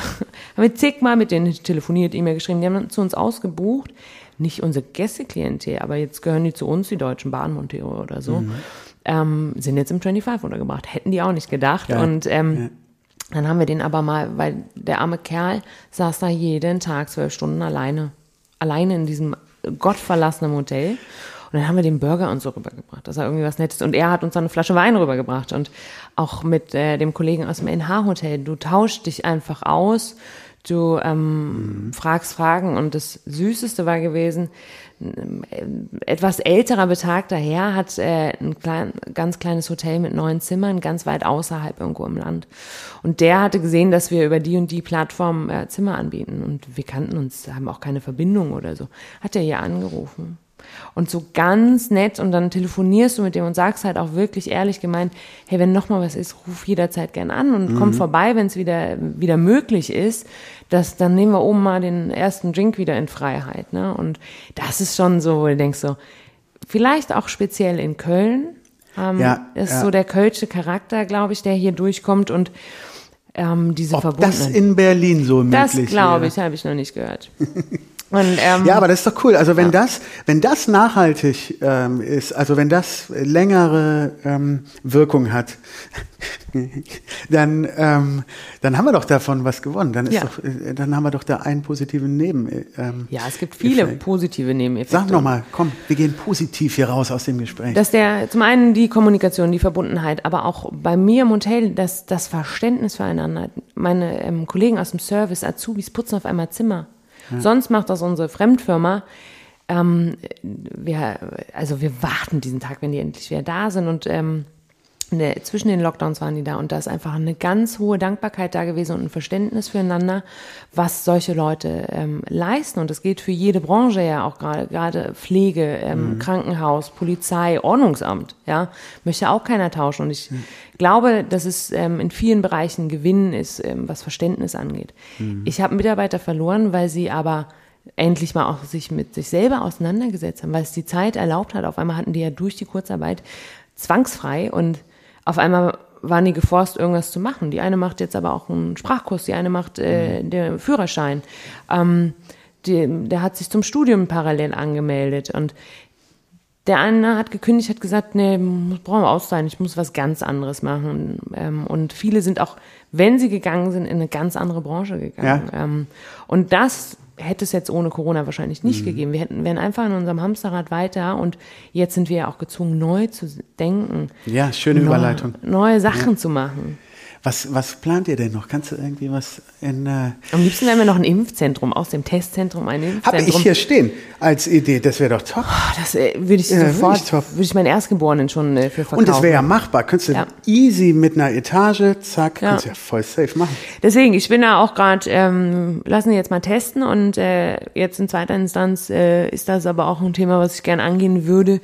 wir zigmal mit denen telefoniert, E-Mail geschrieben, die haben dann zu uns ausgebucht. Nicht unsere Gästeklientel, aber jetzt gehören die zu uns, die deutschen Bahnmonteure oder so. Mhm. Ähm, sind jetzt im 25 untergebracht. Hätten die auch nicht gedacht. Ja. Und ähm, ja. dann haben wir den aber mal, weil der arme Kerl saß da jeden Tag zwölf Stunden alleine alleine in diesem gottverlassenen Hotel. Und dann haben wir den Burger und so rübergebracht. Das war irgendwie was Nettes. Und er hat uns dann eine Flasche Wein rübergebracht. Und auch mit äh, dem Kollegen aus dem NH-Hotel. Du tauschst dich einfach aus. Du ähm, mhm. fragst Fragen. Und das Süßeste war gewesen, etwas älterer betagter Herr hat äh, ein klein, ganz kleines Hotel mit neun Zimmern, ganz weit außerhalb irgendwo im Land. Und der hatte gesehen, dass wir über die und die Plattform äh, Zimmer anbieten. Und wir kannten uns, haben auch keine Verbindung oder so. Hat er hier angerufen und so ganz nett und dann telefonierst du mit dem und sagst halt auch wirklich ehrlich gemeint, hey, wenn noch mal was ist, ruf jederzeit gern an und mhm. komm vorbei, wenn es wieder wieder möglich ist. Das, dann nehmen wir oben mal den ersten Drink wieder in Freiheit. Ne? Und das ist schon so, wo du denkst so, vielleicht auch speziell in Köln. Ähm, ja, ist ja. so der kölsche Charakter, glaube ich, der hier durchkommt und ähm, diese Ob das in Berlin so möglich Das glaube ich, habe ich noch nicht gehört. Und, ähm, ja, aber das ist doch cool. Also wenn ja. das, wenn das nachhaltig ähm, ist, also wenn das längere ähm, Wirkung hat, dann, ähm, dann haben wir doch davon was gewonnen. Dann ist ja. doch, äh, dann haben wir doch da einen positiven Neben. Ähm, ja, es gibt viele Effekt. positive Nebeneffekte. Sag noch mal, komm, wir gehen positiv hier raus aus dem Gespräch. Dass der zum einen die Kommunikation, die Verbundenheit, aber auch bei mir im Hotel das das Verständnis füreinander. Meine ähm, Kollegen aus dem Service, Azubis putzen auf einmal Zimmer Sonst macht das unsere Fremdfirma. Ähm, wir, also wir warten diesen Tag, wenn die endlich wieder da sind und ähm, ne, zwischen den Lockdowns waren die da und da ist einfach eine ganz hohe Dankbarkeit da gewesen und ein Verständnis füreinander, was solche Leute ähm, leisten und das geht für jede Branche ja auch gerade gerade Pflege, ähm, mhm. Krankenhaus, Polizei, Ordnungsamt, ja möchte auch keiner tauschen und ich mhm. glaube, dass es ähm, in vielen Bereichen Gewinn ist, ähm, was Verständnis angeht. Mhm. Ich habe Mitarbeiter verloren, weil sie aber endlich mal auch sich mit sich selber auseinandergesetzt haben, weil es die Zeit erlaubt hat. Auf einmal hatten die ja durch die Kurzarbeit zwangsfrei und auf einmal waren die geforst, irgendwas zu machen. Die eine macht jetzt aber auch einen Sprachkurs, die eine macht äh, mhm. den Führerschein. Ähm, die, der hat sich zum Studium parallel angemeldet und der eine hat gekündigt, hat gesagt, nee, brauchen wir Auszeit, ich muss was ganz anderes machen. Ähm, und viele sind auch, wenn sie gegangen sind, in eine ganz andere Branche gegangen. Ja. Ähm, und das hätte es jetzt ohne Corona wahrscheinlich nicht mhm. gegeben. Wir hätten, wären einfach in unserem Hamsterrad weiter und jetzt sind wir ja auch gezwungen, neu zu denken. Ja, schöne Überleitung. Neue Sachen ja. zu machen. Was, was plant ihr denn noch? Kannst du irgendwie was in. Äh Am liebsten wären wir noch ein Impfzentrum, aus dem Testzentrum ein Impfzentrum. Habe ich hier stehen als Idee, das wäre doch top. Oh, das äh, würde ich ja, sofort, würde ich meinen Erstgeborenen schon äh, für verkaufen. Und das wäre ja machbar. Könntest du ja. easy mit einer Etage, zack, ja. kannst du ja voll safe machen. Deswegen, ich bin da auch gerade, ähm, lassen wir jetzt mal testen und äh, jetzt in zweiter Instanz äh, ist das aber auch ein Thema, was ich gerne angehen würde.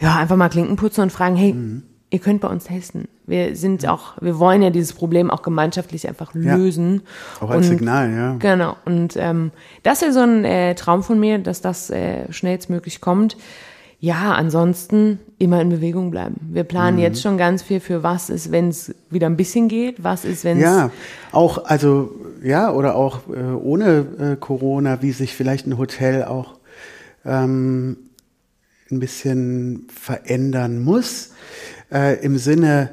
Ja, einfach mal Klinken putzen und fragen, hey, mhm ihr könnt bei uns testen. Wir sind auch, wir wollen ja dieses Problem auch gemeinschaftlich einfach lösen. Ja, auch als und, Signal, ja. Genau. Und ähm, das ist so ein äh, Traum von mir, dass das äh, schnellstmöglich kommt. ja, ansonsten immer in Bewegung bleiben. Wir planen mhm. jetzt schon ganz viel für was ist, wenn es wieder ein bisschen geht, was ist, wenn es. Ja, auch, also, ja, oder auch äh, ohne äh, Corona, wie sich vielleicht ein Hotel auch ähm, ein bisschen verändern muss. Äh, Im Sinne,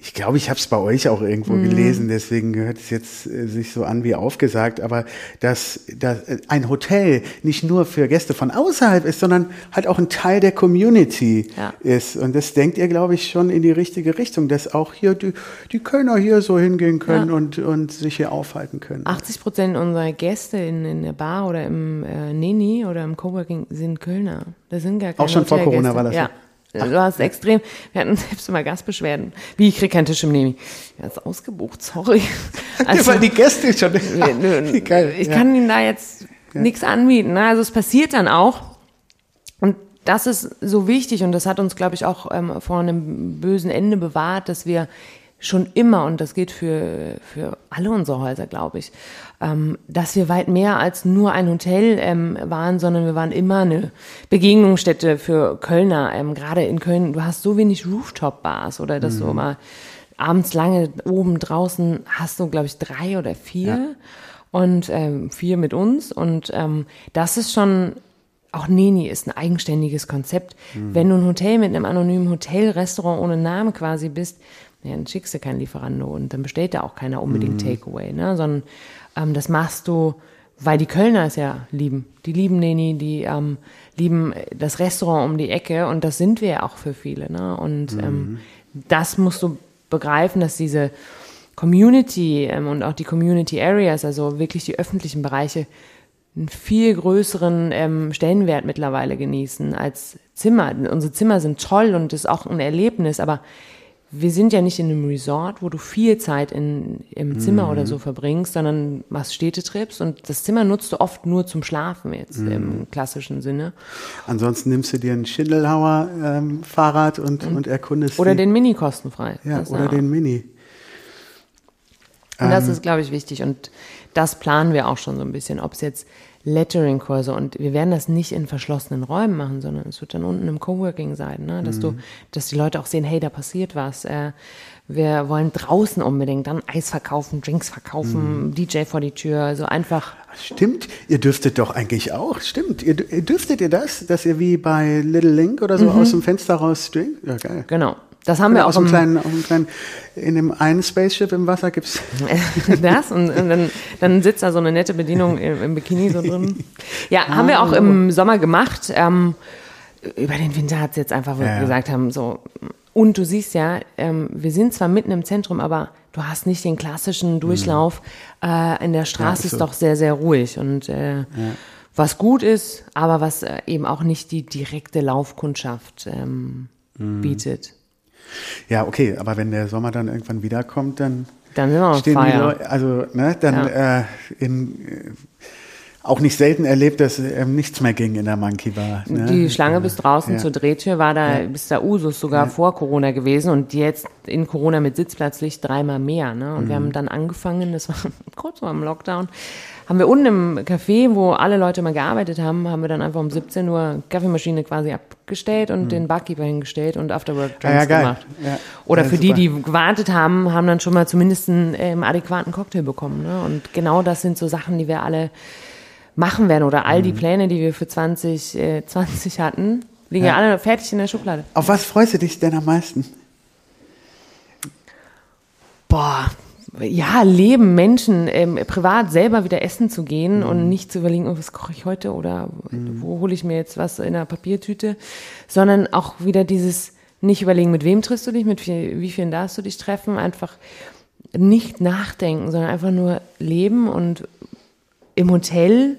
ich glaube, ich habe es bei euch auch irgendwo mhm. gelesen, deswegen hört es jetzt äh, sich so an wie aufgesagt, aber dass, dass äh, ein Hotel nicht nur für Gäste von außerhalb ist, sondern halt auch ein Teil der Community ja. ist. Und das denkt ihr, glaube ich, schon in die richtige Richtung, dass auch hier die, die Kölner hier so hingehen können ja. und, und sich hier aufhalten können. 80 Prozent unserer Gäste in, in der Bar oder im äh, Neni oder im Coworking sind Kölner. Das sind gar keine Auch schon vor Corona war das ja. So. Du hast extrem, wir hatten selbst immer Gastbeschwerden. Wie, ich krieg keinen Tisch im Nemi. Ja, ist ausgebucht, sorry. Also, Weil die Gäste schon. Ich ja. kann ihnen da jetzt ja. nichts anbieten. Ne? Also es passiert dann auch. Und das ist so wichtig und das hat uns, glaube ich, auch ähm, vor einem bösen Ende bewahrt, dass wir schon immer, und das gilt für, für alle unsere Häuser, glaube ich, ähm, dass wir weit mehr als nur ein Hotel ähm, waren, sondern wir waren immer eine Begegnungsstätte für Kölner. Ähm, Gerade in Köln, du hast so wenig Rooftop-Bars oder dass mhm. du mal abends lange oben draußen hast du, glaube ich, drei oder vier. Ja. Und ähm, vier mit uns. Und ähm, das ist schon auch Neni ist ein eigenständiges Konzept. Mhm. Wenn du ein Hotel mit einem anonymen Hotelrestaurant ohne Name quasi bist, ja, dann schickst du keinen Lieferando und dann bestellt da auch keiner unbedingt mhm. Takeaway, ne? sondern ähm, das machst du, weil die Kölner es ja lieben. Die lieben Neni, die ähm, lieben das Restaurant um die Ecke und das sind wir ja auch für viele. Ne? Und mhm. ähm, das musst du begreifen, dass diese Community ähm, und auch die Community Areas, also wirklich die öffentlichen Bereiche, einen viel größeren ähm, Stellenwert mittlerweile genießen als Zimmer. Unsere Zimmer sind toll und ist auch ein Erlebnis, aber wir sind ja nicht in einem Resort, wo du viel Zeit in, im Zimmer mhm. oder so verbringst, sondern machst Städtetrips und das Zimmer nutzt du oft nur zum Schlafen jetzt mhm. im klassischen Sinne. Ansonsten nimmst du dir ein Schindelhauer ähm, Fahrrad und, und, und erkundest. Oder die. den Mini kostenfrei. Ja, das oder ja. den Mini. Und ähm, das ist, glaube ich, wichtig und das planen wir auch schon so ein bisschen, ob es jetzt Lettering-Kurse und wir werden das nicht in verschlossenen Räumen machen, sondern es wird dann unten im Coworking sein, ne? dass mhm. du, dass die Leute auch sehen, hey, da passiert was. Äh, wir wollen draußen unbedingt dann Eis verkaufen, Drinks verkaufen, mhm. DJ vor die Tür, also einfach. Stimmt, ihr dürftet doch eigentlich auch, stimmt. Ihr, dürftet ihr das, dass ihr wie bei Little Link oder so mhm. aus dem Fenster raus streamt? Ja, geil. Genau. Das haben wir auch. Aus einem kleinen, aus einem kleinen, in dem einen Spaceship im Wasser gibt's. das und, und, dann, dann sitzt da so eine nette Bedienung im, im Bikini so drin. Ja, ah, haben wir auch im Sommer gemacht. Ähm, über den Winter hat es jetzt einfach ja. gesagt haben, so. Und du siehst ja, ähm, wir sind zwar mitten im Zentrum, aber du hast nicht den klassischen Durchlauf. Mhm. Äh, in der Straße ja, ist, doch sehr, sehr ruhig und äh, ja. was gut ist, aber was äh, eben auch nicht die direkte Laufkundschaft ähm, mhm. bietet. Ja, okay, aber wenn der Sommer dann irgendwann wiederkommt, dann, dann sind wir stehen Feier. die Leute, also ne, dann ja. äh, in, äh, auch nicht selten erlebt, dass ähm, nichts mehr ging in der Monkey Bar. Ne? Die Schlange bis draußen ja. zur Drehtür war da ja. bis da Usus sogar ja. vor Corona gewesen und jetzt in Corona mit Sitzplatzlicht dreimal mehr. Ne? Und mhm. wir haben dann angefangen, das war kurz vor dem Lockdown, haben wir unten im Café, wo alle Leute mal gearbeitet haben, haben wir dann einfach um 17 Uhr Kaffeemaschine quasi abgestellt und mhm. den Barkeeper hingestellt und Afterwork Drinks ja, ja, gemacht. Ja. Oder für super. die, die gewartet haben, haben dann schon mal zumindest einen ähm, adäquaten Cocktail bekommen. Ne? Und genau das sind so Sachen, die wir alle machen werden oder all die mhm. Pläne, die wir für 2020 äh, 20 hatten, liegen ja. alle fertig in der Schublade. Auf was freust du dich denn am meisten? Boah, ja, leben, Menschen, ähm, privat selber wieder essen zu gehen mhm. und nicht zu überlegen, oh, was koche ich heute oder mhm. wo hole ich mir jetzt was in einer Papiertüte, sondern auch wieder dieses nicht überlegen, mit wem triffst du dich, mit wie, wie vielen darfst du dich treffen, einfach nicht nachdenken, sondern einfach nur leben und im Hotel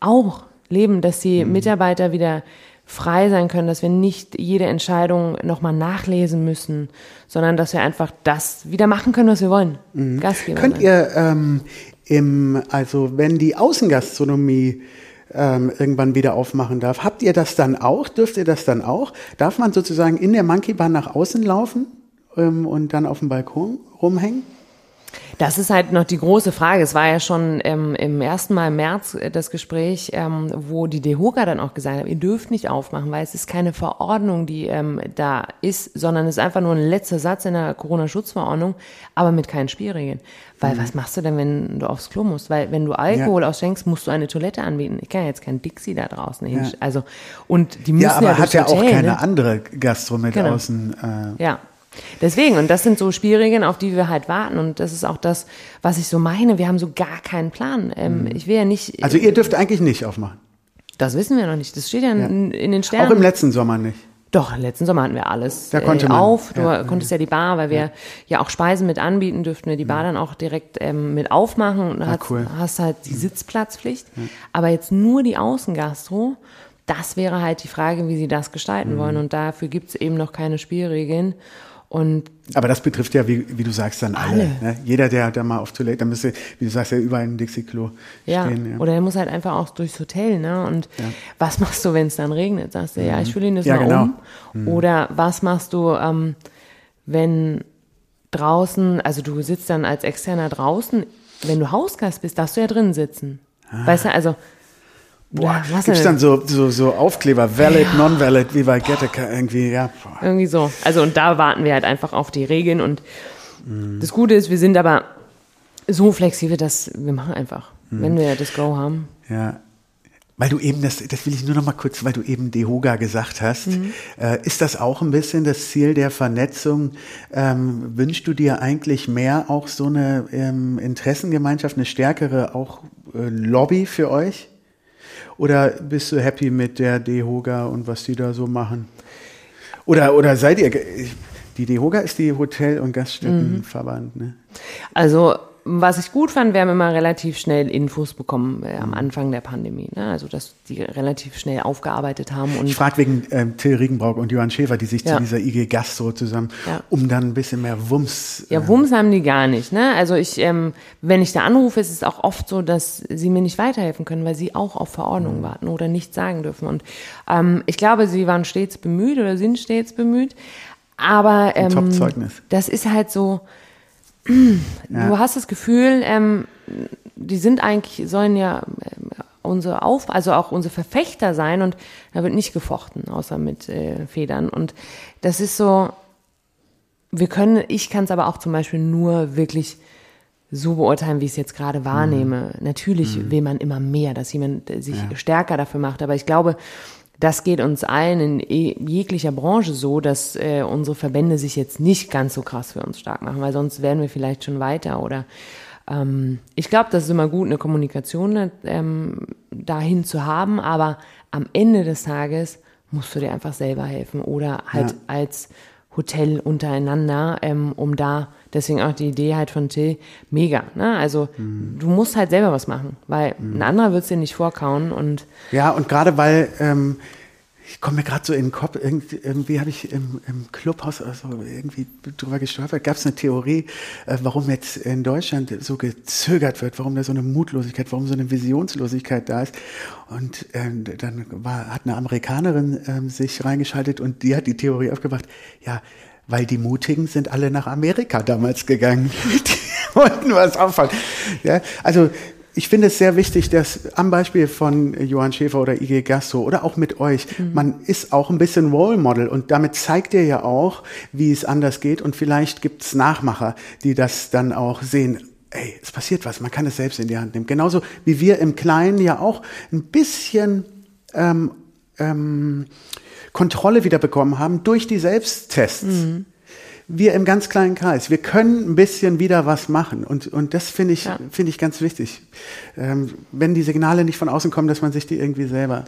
auch leben, dass die mhm. Mitarbeiter wieder frei sein können, dass wir nicht jede Entscheidung nochmal nachlesen müssen, sondern dass wir einfach das wieder machen können, was wir wollen. Mhm. Gastgeber. Könnt sein. ihr ähm, im, also wenn die Außengastronomie ähm, irgendwann wieder aufmachen darf, habt ihr das dann auch? Dürft ihr das dann auch? Darf man sozusagen in der Monkey Bar nach außen laufen ähm, und dann auf dem Balkon rumhängen? Das ist halt noch die große Frage. Es war ja schon ähm, im ersten Mal im März äh, das Gespräch, ähm, wo die DEHOGA dann auch gesagt hat, ihr dürft nicht aufmachen, weil es ist keine Verordnung, die ähm, da ist, sondern es ist einfach nur ein letzter Satz in der Corona-Schutzverordnung, aber mit keinen Spielregeln. Weil mhm. was machst du denn, wenn du aufs Klo musst? Weil wenn du Alkohol ja. ausschenkst, musst du eine Toilette anbieten. Ich kann ja jetzt kein Dixie da draußen hin. Ja. Also und die müssen ja, aber ja hat ja auch keine ne? andere Gastro mit genau. außen. Äh, ja. Deswegen, und das sind so Spielregeln, auf die wir halt warten. Und das ist auch das, was ich so meine. Wir haben so gar keinen Plan. Ähm, mhm. Ich will ja nicht. Also ihr dürft eigentlich nicht aufmachen. Das wissen wir noch nicht. Das steht ja, ja. In, in, den Sternen. Auch im letzten Sommer nicht. Doch, letzten Sommer hatten wir alles da konnte äh, man, auf. Du ja, konntest ja die Bar, weil wir ja. ja. auch Speisen mit anbieten, dürften wir die Bar dann auch direkt ähm, mit aufmachen und ah, hast, cool. hast halt die Sitzplatzpflicht. Aber jetzt nur die Außengastro, das wäre halt die Frage, wie sie das gestalten mhm. wollen. Und dafür gibt es eben noch keine Spielregeln. Und aber das betrifft ja, wie, wie du sagst, dann alle. alle. Ne? Jeder, der da mal auf Toilette, dann müsste, wie du sagst, ja überall ein Dixie-Klo ja. stehen. Ja. Oder er muss halt einfach auch durchs Hotel. Ne? Und ja. was machst du, wenn es dann regnet? Sagst du, mhm. ja, ich fülle ihn das ja, mal genau. um. Mhm. Oder was machst du, ähm, wenn draußen, also du sitzt dann als Externer draußen, wenn du Hausgast bist, darfst du ja drin sitzen. Ah. Weißt du, also Boah, ja, gibt's dann so, so, so Aufkleber, valid, ja. non-valid, wie bei Gattaca irgendwie, ja. Boah. Irgendwie so. Also und da warten wir halt einfach auf die Regeln und mhm. das Gute ist, wir sind aber so flexibel, dass wir machen einfach, mhm. wenn wir das Go haben. Ja. Weil du eben, das, das will ich nur noch mal kurz, weil du eben Dehoga gesagt hast. Mhm. Äh, ist das auch ein bisschen das Ziel der Vernetzung? Ähm, wünschst du dir eigentlich mehr auch so eine ähm, Interessengemeinschaft, eine stärkere auch äh, Lobby für euch? Oder bist du happy mit der DEHOGA und was die da so machen? Oder, oder seid ihr, die DEHOGA ist die Hotel- und Gaststättenverband, ne? Also was ich gut fand, wir haben immer relativ schnell Infos bekommen äh, am Anfang der Pandemie. Ne? Also, dass die relativ schnell aufgearbeitet haben. Und ich frage wegen ähm, Till Riegenbrauch und Johann Schäfer, die sich ja. zu dieser IG Gastro zusammen, ja. um dann ein bisschen mehr Wumms. Äh ja, Wumms haben die gar nicht. Ne? Also, ich, ähm, wenn ich da anrufe, ist es auch oft so, dass sie mir nicht weiterhelfen können, weil sie auch auf Verordnungen mhm. warten oder nichts sagen dürfen. Und ähm, ich glaube, sie waren stets bemüht oder sind stets bemüht. Aber ähm, das ist halt so, ja. Du hast das Gefühl, ähm, die sind eigentlich, sollen ja ähm, unsere Auf, also auch unsere Verfechter sein und da wird nicht gefochten, außer mit äh, Federn. Und das ist so, wir können, ich kann es aber auch zum Beispiel nur wirklich so beurteilen, wie ich es jetzt gerade wahrnehme. Mhm. Natürlich mhm. will man immer mehr, dass jemand sich ja. stärker dafür macht, aber ich glaube, das geht uns allen in e, jeglicher Branche so, dass äh, unsere Verbände sich jetzt nicht ganz so krass für uns stark machen, weil sonst wären wir vielleicht schon weiter oder ähm, ich glaube, das ist immer gut, eine Kommunikation ähm, dahin zu haben, aber am Ende des Tages musst du dir einfach selber helfen oder halt ja. als Hotel untereinander, ähm, um da, deswegen auch die Idee halt von Till, mega. Ne? Also mhm. du musst halt selber was machen, weil mhm. ein anderer wird es dir nicht vorkauen. Und ja, und gerade weil ähm, ich komme mir gerade so in den Kopf, irgendwie, irgendwie habe ich im, im Clubhaus also irgendwie drüber gestolpert, gab es eine Theorie, äh, warum jetzt in Deutschland so gezögert wird, warum da so eine Mutlosigkeit, warum so eine Visionslosigkeit da ist. Und äh, dann war, hat eine Amerikanerin äh, sich reingeschaltet und die hat die Theorie aufgebracht, ja, weil die Mutigen sind alle nach Amerika damals gegangen. die wollten was auffallen. Ja, also ich finde es sehr wichtig, dass am Beispiel von Johann Schäfer oder IG Gasso oder auch mit euch, mhm. man ist auch ein bisschen Role Model und damit zeigt ihr ja auch, wie es anders geht und vielleicht gibt es Nachmacher, die das dann auch sehen. Ey, es passiert was, man kann es selbst in die Hand nehmen. Genauso wie wir im Kleinen ja auch ein bisschen ähm, ähm, Kontrolle wieder bekommen haben durch die Selbsttests. Mhm wir im ganz kleinen Kreis, wir können ein bisschen wieder was machen. Und, und das finde ich, ja. finde ich ganz wichtig. Ähm, wenn die Signale nicht von außen kommen, dass man sich die irgendwie selber,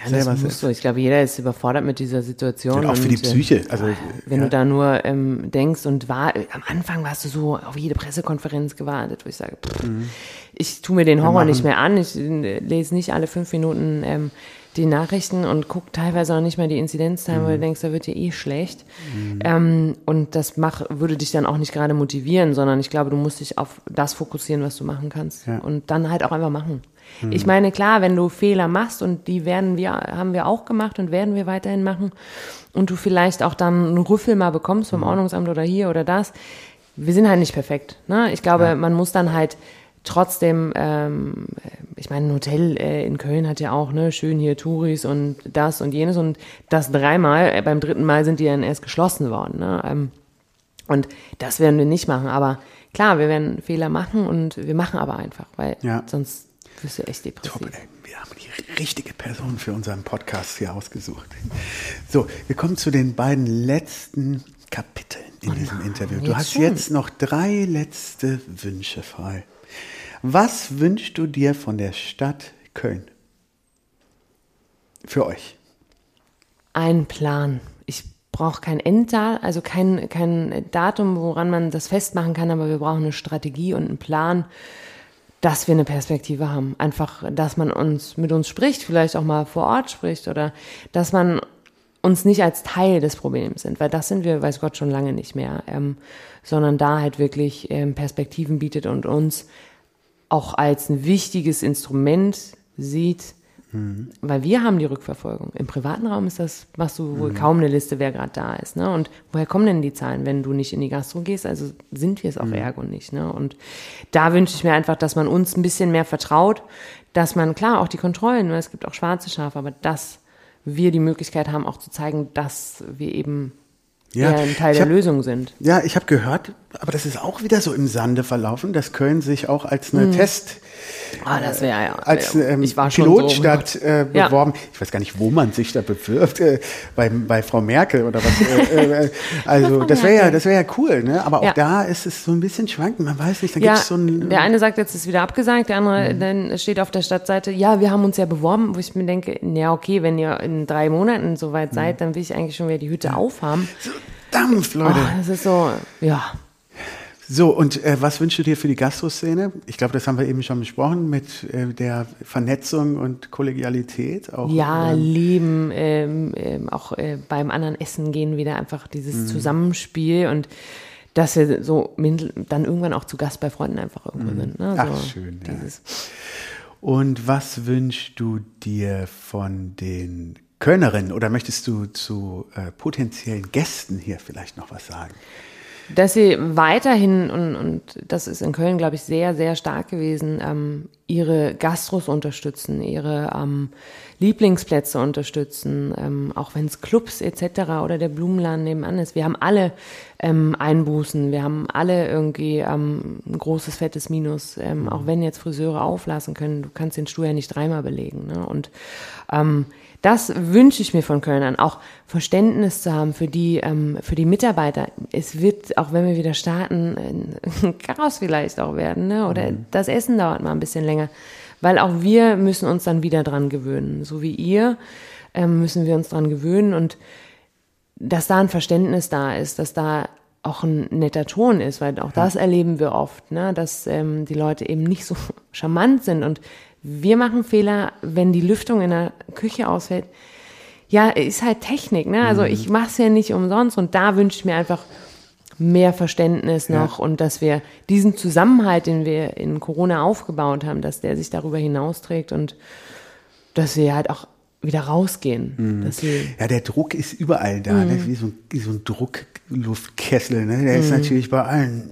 ja, selber das musst du. Ich glaube, jeder ist überfordert mit dieser Situation. Und auch für die äh, Psyche. Also, wenn ja. du da nur ähm, denkst und war, am Anfang warst du so auf jede Pressekonferenz gewartet, wo ich sage, pff, mhm. ich tue mir den Horror nicht mehr an, ich äh, lese nicht alle fünf Minuten ähm, die Nachrichten und guck teilweise auch nicht mehr die Inzidenzzahlen, mhm. weil du denkst, da wird dir eh schlecht. Mhm. Ähm, und das mach, würde dich dann auch nicht gerade motivieren, sondern ich glaube, du musst dich auf das fokussieren, was du machen kannst. Ja. Und dann halt auch einfach machen. Mhm. Ich meine, klar, wenn du Fehler machst und die werden wir, haben wir auch gemacht und werden wir weiterhin machen und du vielleicht auch dann einen Rüffel mal bekommst vom mhm. Ordnungsamt oder hier oder das, wir sind halt nicht perfekt. Ne? Ich glaube, ja. man muss dann halt trotzdem, ähm, ich meine, ein Hotel äh, in Köln hat ja auch, ne, schön hier Touris und das und jenes und das dreimal, äh, beim dritten Mal sind die dann erst geschlossen worden. Ne? Ähm, und das werden wir nicht machen. Aber klar, wir werden Fehler machen und wir machen aber einfach, weil ja. sonst wirst du echt depressiv. Top, ey. Wir haben die richtige Person für unseren Podcast hier ausgesucht. So, wir kommen zu den beiden letzten Kapiteln in oh diesem Interview. Du hast schon. jetzt noch drei letzte Wünsche frei. Was wünschst du dir von der Stadt Köln? Für euch. Ein Plan. Ich brauche kein Enddatum, also kein, kein Datum, woran man das festmachen kann, aber wir brauchen eine Strategie und einen Plan, dass wir eine Perspektive haben. Einfach, dass man uns mit uns spricht, vielleicht auch mal vor Ort spricht oder dass man uns nicht als Teil des Problems sind, weil das sind wir, weiß Gott, schon lange nicht mehr, ähm, sondern da halt wirklich ähm, Perspektiven bietet und uns auch als ein wichtiges Instrument sieht, mhm. weil wir haben die Rückverfolgung. Im privaten Raum ist das, machst du wohl mhm. kaum eine Liste, wer gerade da ist. Ne? Und woher kommen denn die Zahlen, wenn du nicht in die Gastro gehst? Also sind wir es auch mhm. ergo nicht. Ne? Und da wünsche ich mir einfach, dass man uns ein bisschen mehr vertraut, dass man, klar, auch die Kontrollen, ne? es gibt auch schwarze Schafe, aber dass wir die Möglichkeit haben, auch zu zeigen, dass wir eben ja, ein Teil der hab, Lösung sind. Ja, ich habe gehört, aber das ist auch wieder so im Sande verlaufen, dass Köln sich auch als eine hm. Test Ah, das wäre ja. Als ähm, Pilotstadt so, äh, beworben. Ja. Ich weiß gar nicht, wo man sich da bewirbt. Äh, bei, bei Frau Merkel oder was. Äh, äh, also das wäre ja, das wäre ja cool. Ne? Aber auch ja. da ist es so ein bisschen schwankend. Man weiß nicht. Da ja, gibt's so ein, der eine sagt, jetzt ist wieder abgesagt. Der andere mhm. dann steht auf der Stadtseite. Ja, wir haben uns ja beworben, wo ich mir denke, ja okay, wenn ihr in drei Monaten soweit mhm. seid, dann will ich eigentlich schon wieder die Hütte aufhaben. So Dampf, Leute. Oh, das ist so, ja. So, und äh, was wünschst du dir für die Gastroszene? Ich glaube, das haben wir eben schon besprochen mit äh, der Vernetzung und Kollegialität. Auch, ja, ähm, lieben, ähm, ähm, auch äh, beim anderen Essen gehen wieder einfach dieses mhm. Zusammenspiel und dass wir so dann irgendwann auch zu Gast bei Freunden einfach irgendwo mhm. sind. Ne? So Ach, schön. Ja. Und was wünschst du dir von den Kölnerinnen oder möchtest du zu äh, potenziellen Gästen hier vielleicht noch was sagen? Dass sie weiterhin, und, und das ist in Köln, glaube ich, sehr, sehr stark gewesen, ähm, ihre Gastros unterstützen, ihre ähm, Lieblingsplätze unterstützen, ähm, auch wenn es Clubs etc. oder der Blumenladen nebenan ist. Wir haben alle ähm, Einbußen, wir haben alle irgendwie ähm, ein großes, fettes Minus, ähm, auch wenn jetzt Friseure auflassen können, du kannst den Stuhl ja nicht dreimal belegen. Ne? Und ähm, das wünsche ich mir von Kölnern, auch Verständnis zu haben für die, ähm, für die Mitarbeiter. Es wird, auch wenn wir wieder starten, ein Chaos vielleicht auch werden, ne? oder mhm. das Essen dauert mal ein bisschen länger, weil auch wir müssen uns dann wieder dran gewöhnen. So wie ihr ähm, müssen wir uns dran gewöhnen und dass da ein Verständnis da ist, dass da auch ein netter Ton ist, weil auch das erleben wir oft, ne? dass ähm, die Leute eben nicht so charmant sind und wir machen Fehler, wenn die Lüftung in der Küche ausfällt. Ja, ist halt Technik, ne? Also mhm. ich mache es ja nicht umsonst und da wünsche ich mir einfach mehr Verständnis noch ja. und dass wir diesen Zusammenhalt, den wir in Corona aufgebaut haben, dass der sich darüber hinausträgt und dass wir halt auch wieder rausgehen. Mhm. ja, der Druck ist überall da, ne? mhm. ne? wie, so, wie so ein Druckluftkessel. Ne? Der mhm. ist natürlich bei allen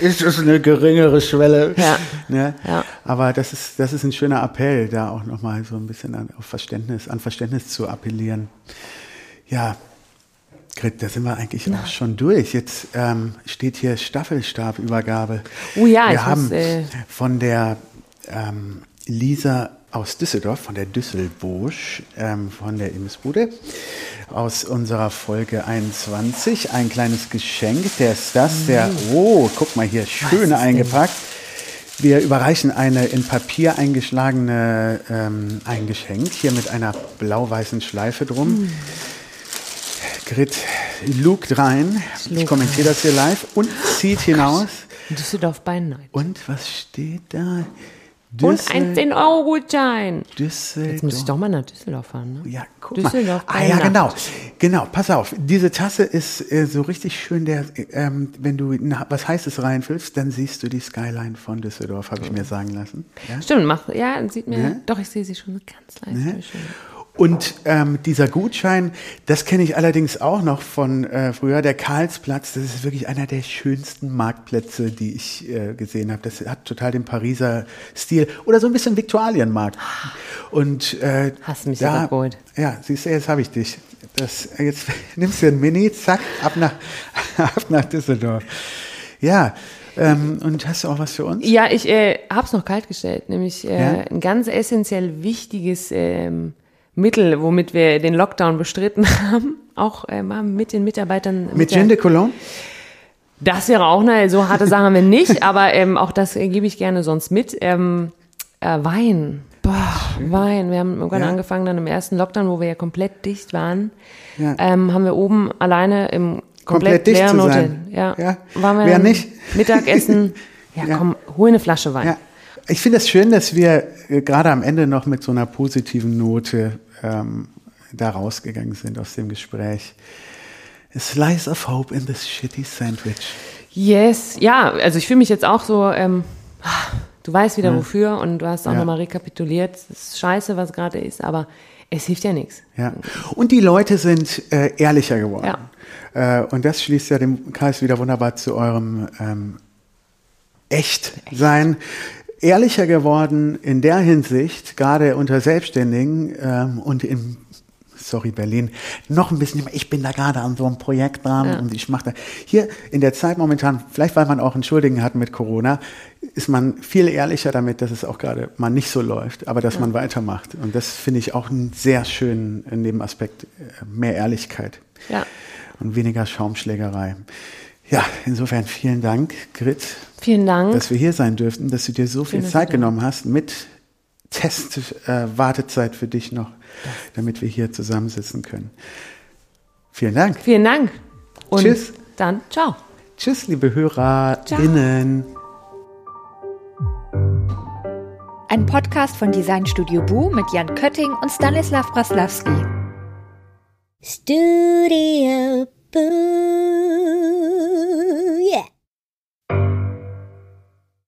ist es eine geringere Schwelle. Ja. Ne? ja. Aber das ist, das ist ein schöner Appell, da auch nochmal so ein bisschen an, auf Verständnis, an Verständnis zu appellieren. Ja, Grit, da sind wir eigentlich ja. auch schon durch. Jetzt ähm, steht hier Staffelstabübergabe. Oh ja, wir haben muss, äh von der ähm, Lisa aus Düsseldorf, von der Düsselbusch, ähm, von der Imbissbude, aus unserer Folge 21. Ein kleines Geschenk. Der ist das, der, mm. oh, guck mal hier, schön eingepackt. Wir überreichen eine in Papier eingeschlagene ähm, ein Geschenk, hier mit einer blau-weißen Schleife drum. Mm. Grit lugt rein, ich, ich kommentiere das hier live und zieht hinaus. Düsseldorf by Night. Und was steht da? Düssel und ein 10-Euro-Gutschein. Düsseldorf. Jetzt muss ich doch mal nach Düsseldorf fahren. Ne? Ja, guck Düsseldorf mal. Ah ja, genau. Genau, pass auf. Diese Tasse ist äh, so richtig schön. Der, ähm, wenn du na, was Heißes reinfüllst, dann siehst du die Skyline von Düsseldorf, habe ich mir sagen lassen. Ja? Stimmt, mach, ja, sieht mir, ja? doch, ich sehe sie schon ganz leicht. Ja? Und ähm, dieser Gutschein, das kenne ich allerdings auch noch von äh, früher, der Karlsplatz, das ist wirklich einer der schönsten Marktplätze, die ich äh, gesehen habe. Das hat total den Pariser Stil oder so ein bisschen Viktualienmarkt. Und äh, Hast mich da, überholt. Ja, siehst du, jetzt habe ich dich. Das, jetzt nimmst du ein Mini, zack, ab nach, ab nach Düsseldorf. Ja, ähm, und hast du auch was für uns? Ja, ich äh, habe es noch kalt gestellt, nämlich äh, Ja? ein ganz essentiell wichtiges ähm, Mittel, womit wir den Lockdown bestritten haben, auch äh, mit den Mitarbeitern. Mit Gin de Cologne? Das wäre auch eine, so harte Sache haben wir nicht, aber ähm, auch das äh, gebe ich gerne sonst mit. Ähm, äh, Wein. Boah, Wein. Wir haben irgendwann Ja. angefangen, dann im ersten Lockdown, wo wir ja komplett dicht waren, Ja. ähm, haben wir oben alleine im komplett, Komplett dicht leeren zu Hotel. sein. Ja. Ja. Waren wir Wer nicht? Mittagessen. Ja, Ja. komm, hol eine Flasche Wein. Ja. Ich finde es schön, dass wir äh, gerade am Ende noch mit so einer positiven Note ähm, da rausgegangen sind aus dem Gespräch. A slice of hope in this shitty sandwich. Yes, ja, also ich fühle mich jetzt auch so, ähm, du weißt wieder wofür und du hast auch Ja. nochmal rekapituliert. Es ist scheiße, was gerade ist, aber es hilft ja nichts. Ja. Und die Leute sind äh, ehrlicher geworden. Ja. Äh, und das schließt ja den Kreis wieder wunderbar zu eurem ähm, Echt-Sein. Ehrlicher geworden in der Hinsicht, gerade unter Selbstständigen ähm, und im Sorry, Berlin, noch ein bisschen, ich bin da gerade an so einem Projekt dran Ja. und ich mache da. Hier in der Zeit momentan, vielleicht weil man auch einen Schuldigen hat mit Corona, ist man viel ehrlicher damit, dass es auch gerade mal nicht so läuft, aber dass man weitermacht. Und das finde ich auch einen sehr schönen Nebenaspekt, äh, mehr Ehrlichkeit Ja. und weniger Schaumschlägerei. Ja, insofern vielen Dank, Grit, Vielen Dank. dass wir hier sein dürften, dass du dir so viel Zeit genommen hast mit Test-Wartezeit äh, für dich noch, damit wir hier zusammensitzen können. Vielen Dank. Vielen Dank. Und Tschüss. Dann, ciao. Tschüss, liebe HörerInnen. Ein Podcast von Designstudio Bu mit Jan Kötting und Stanislav Braslawski. Studio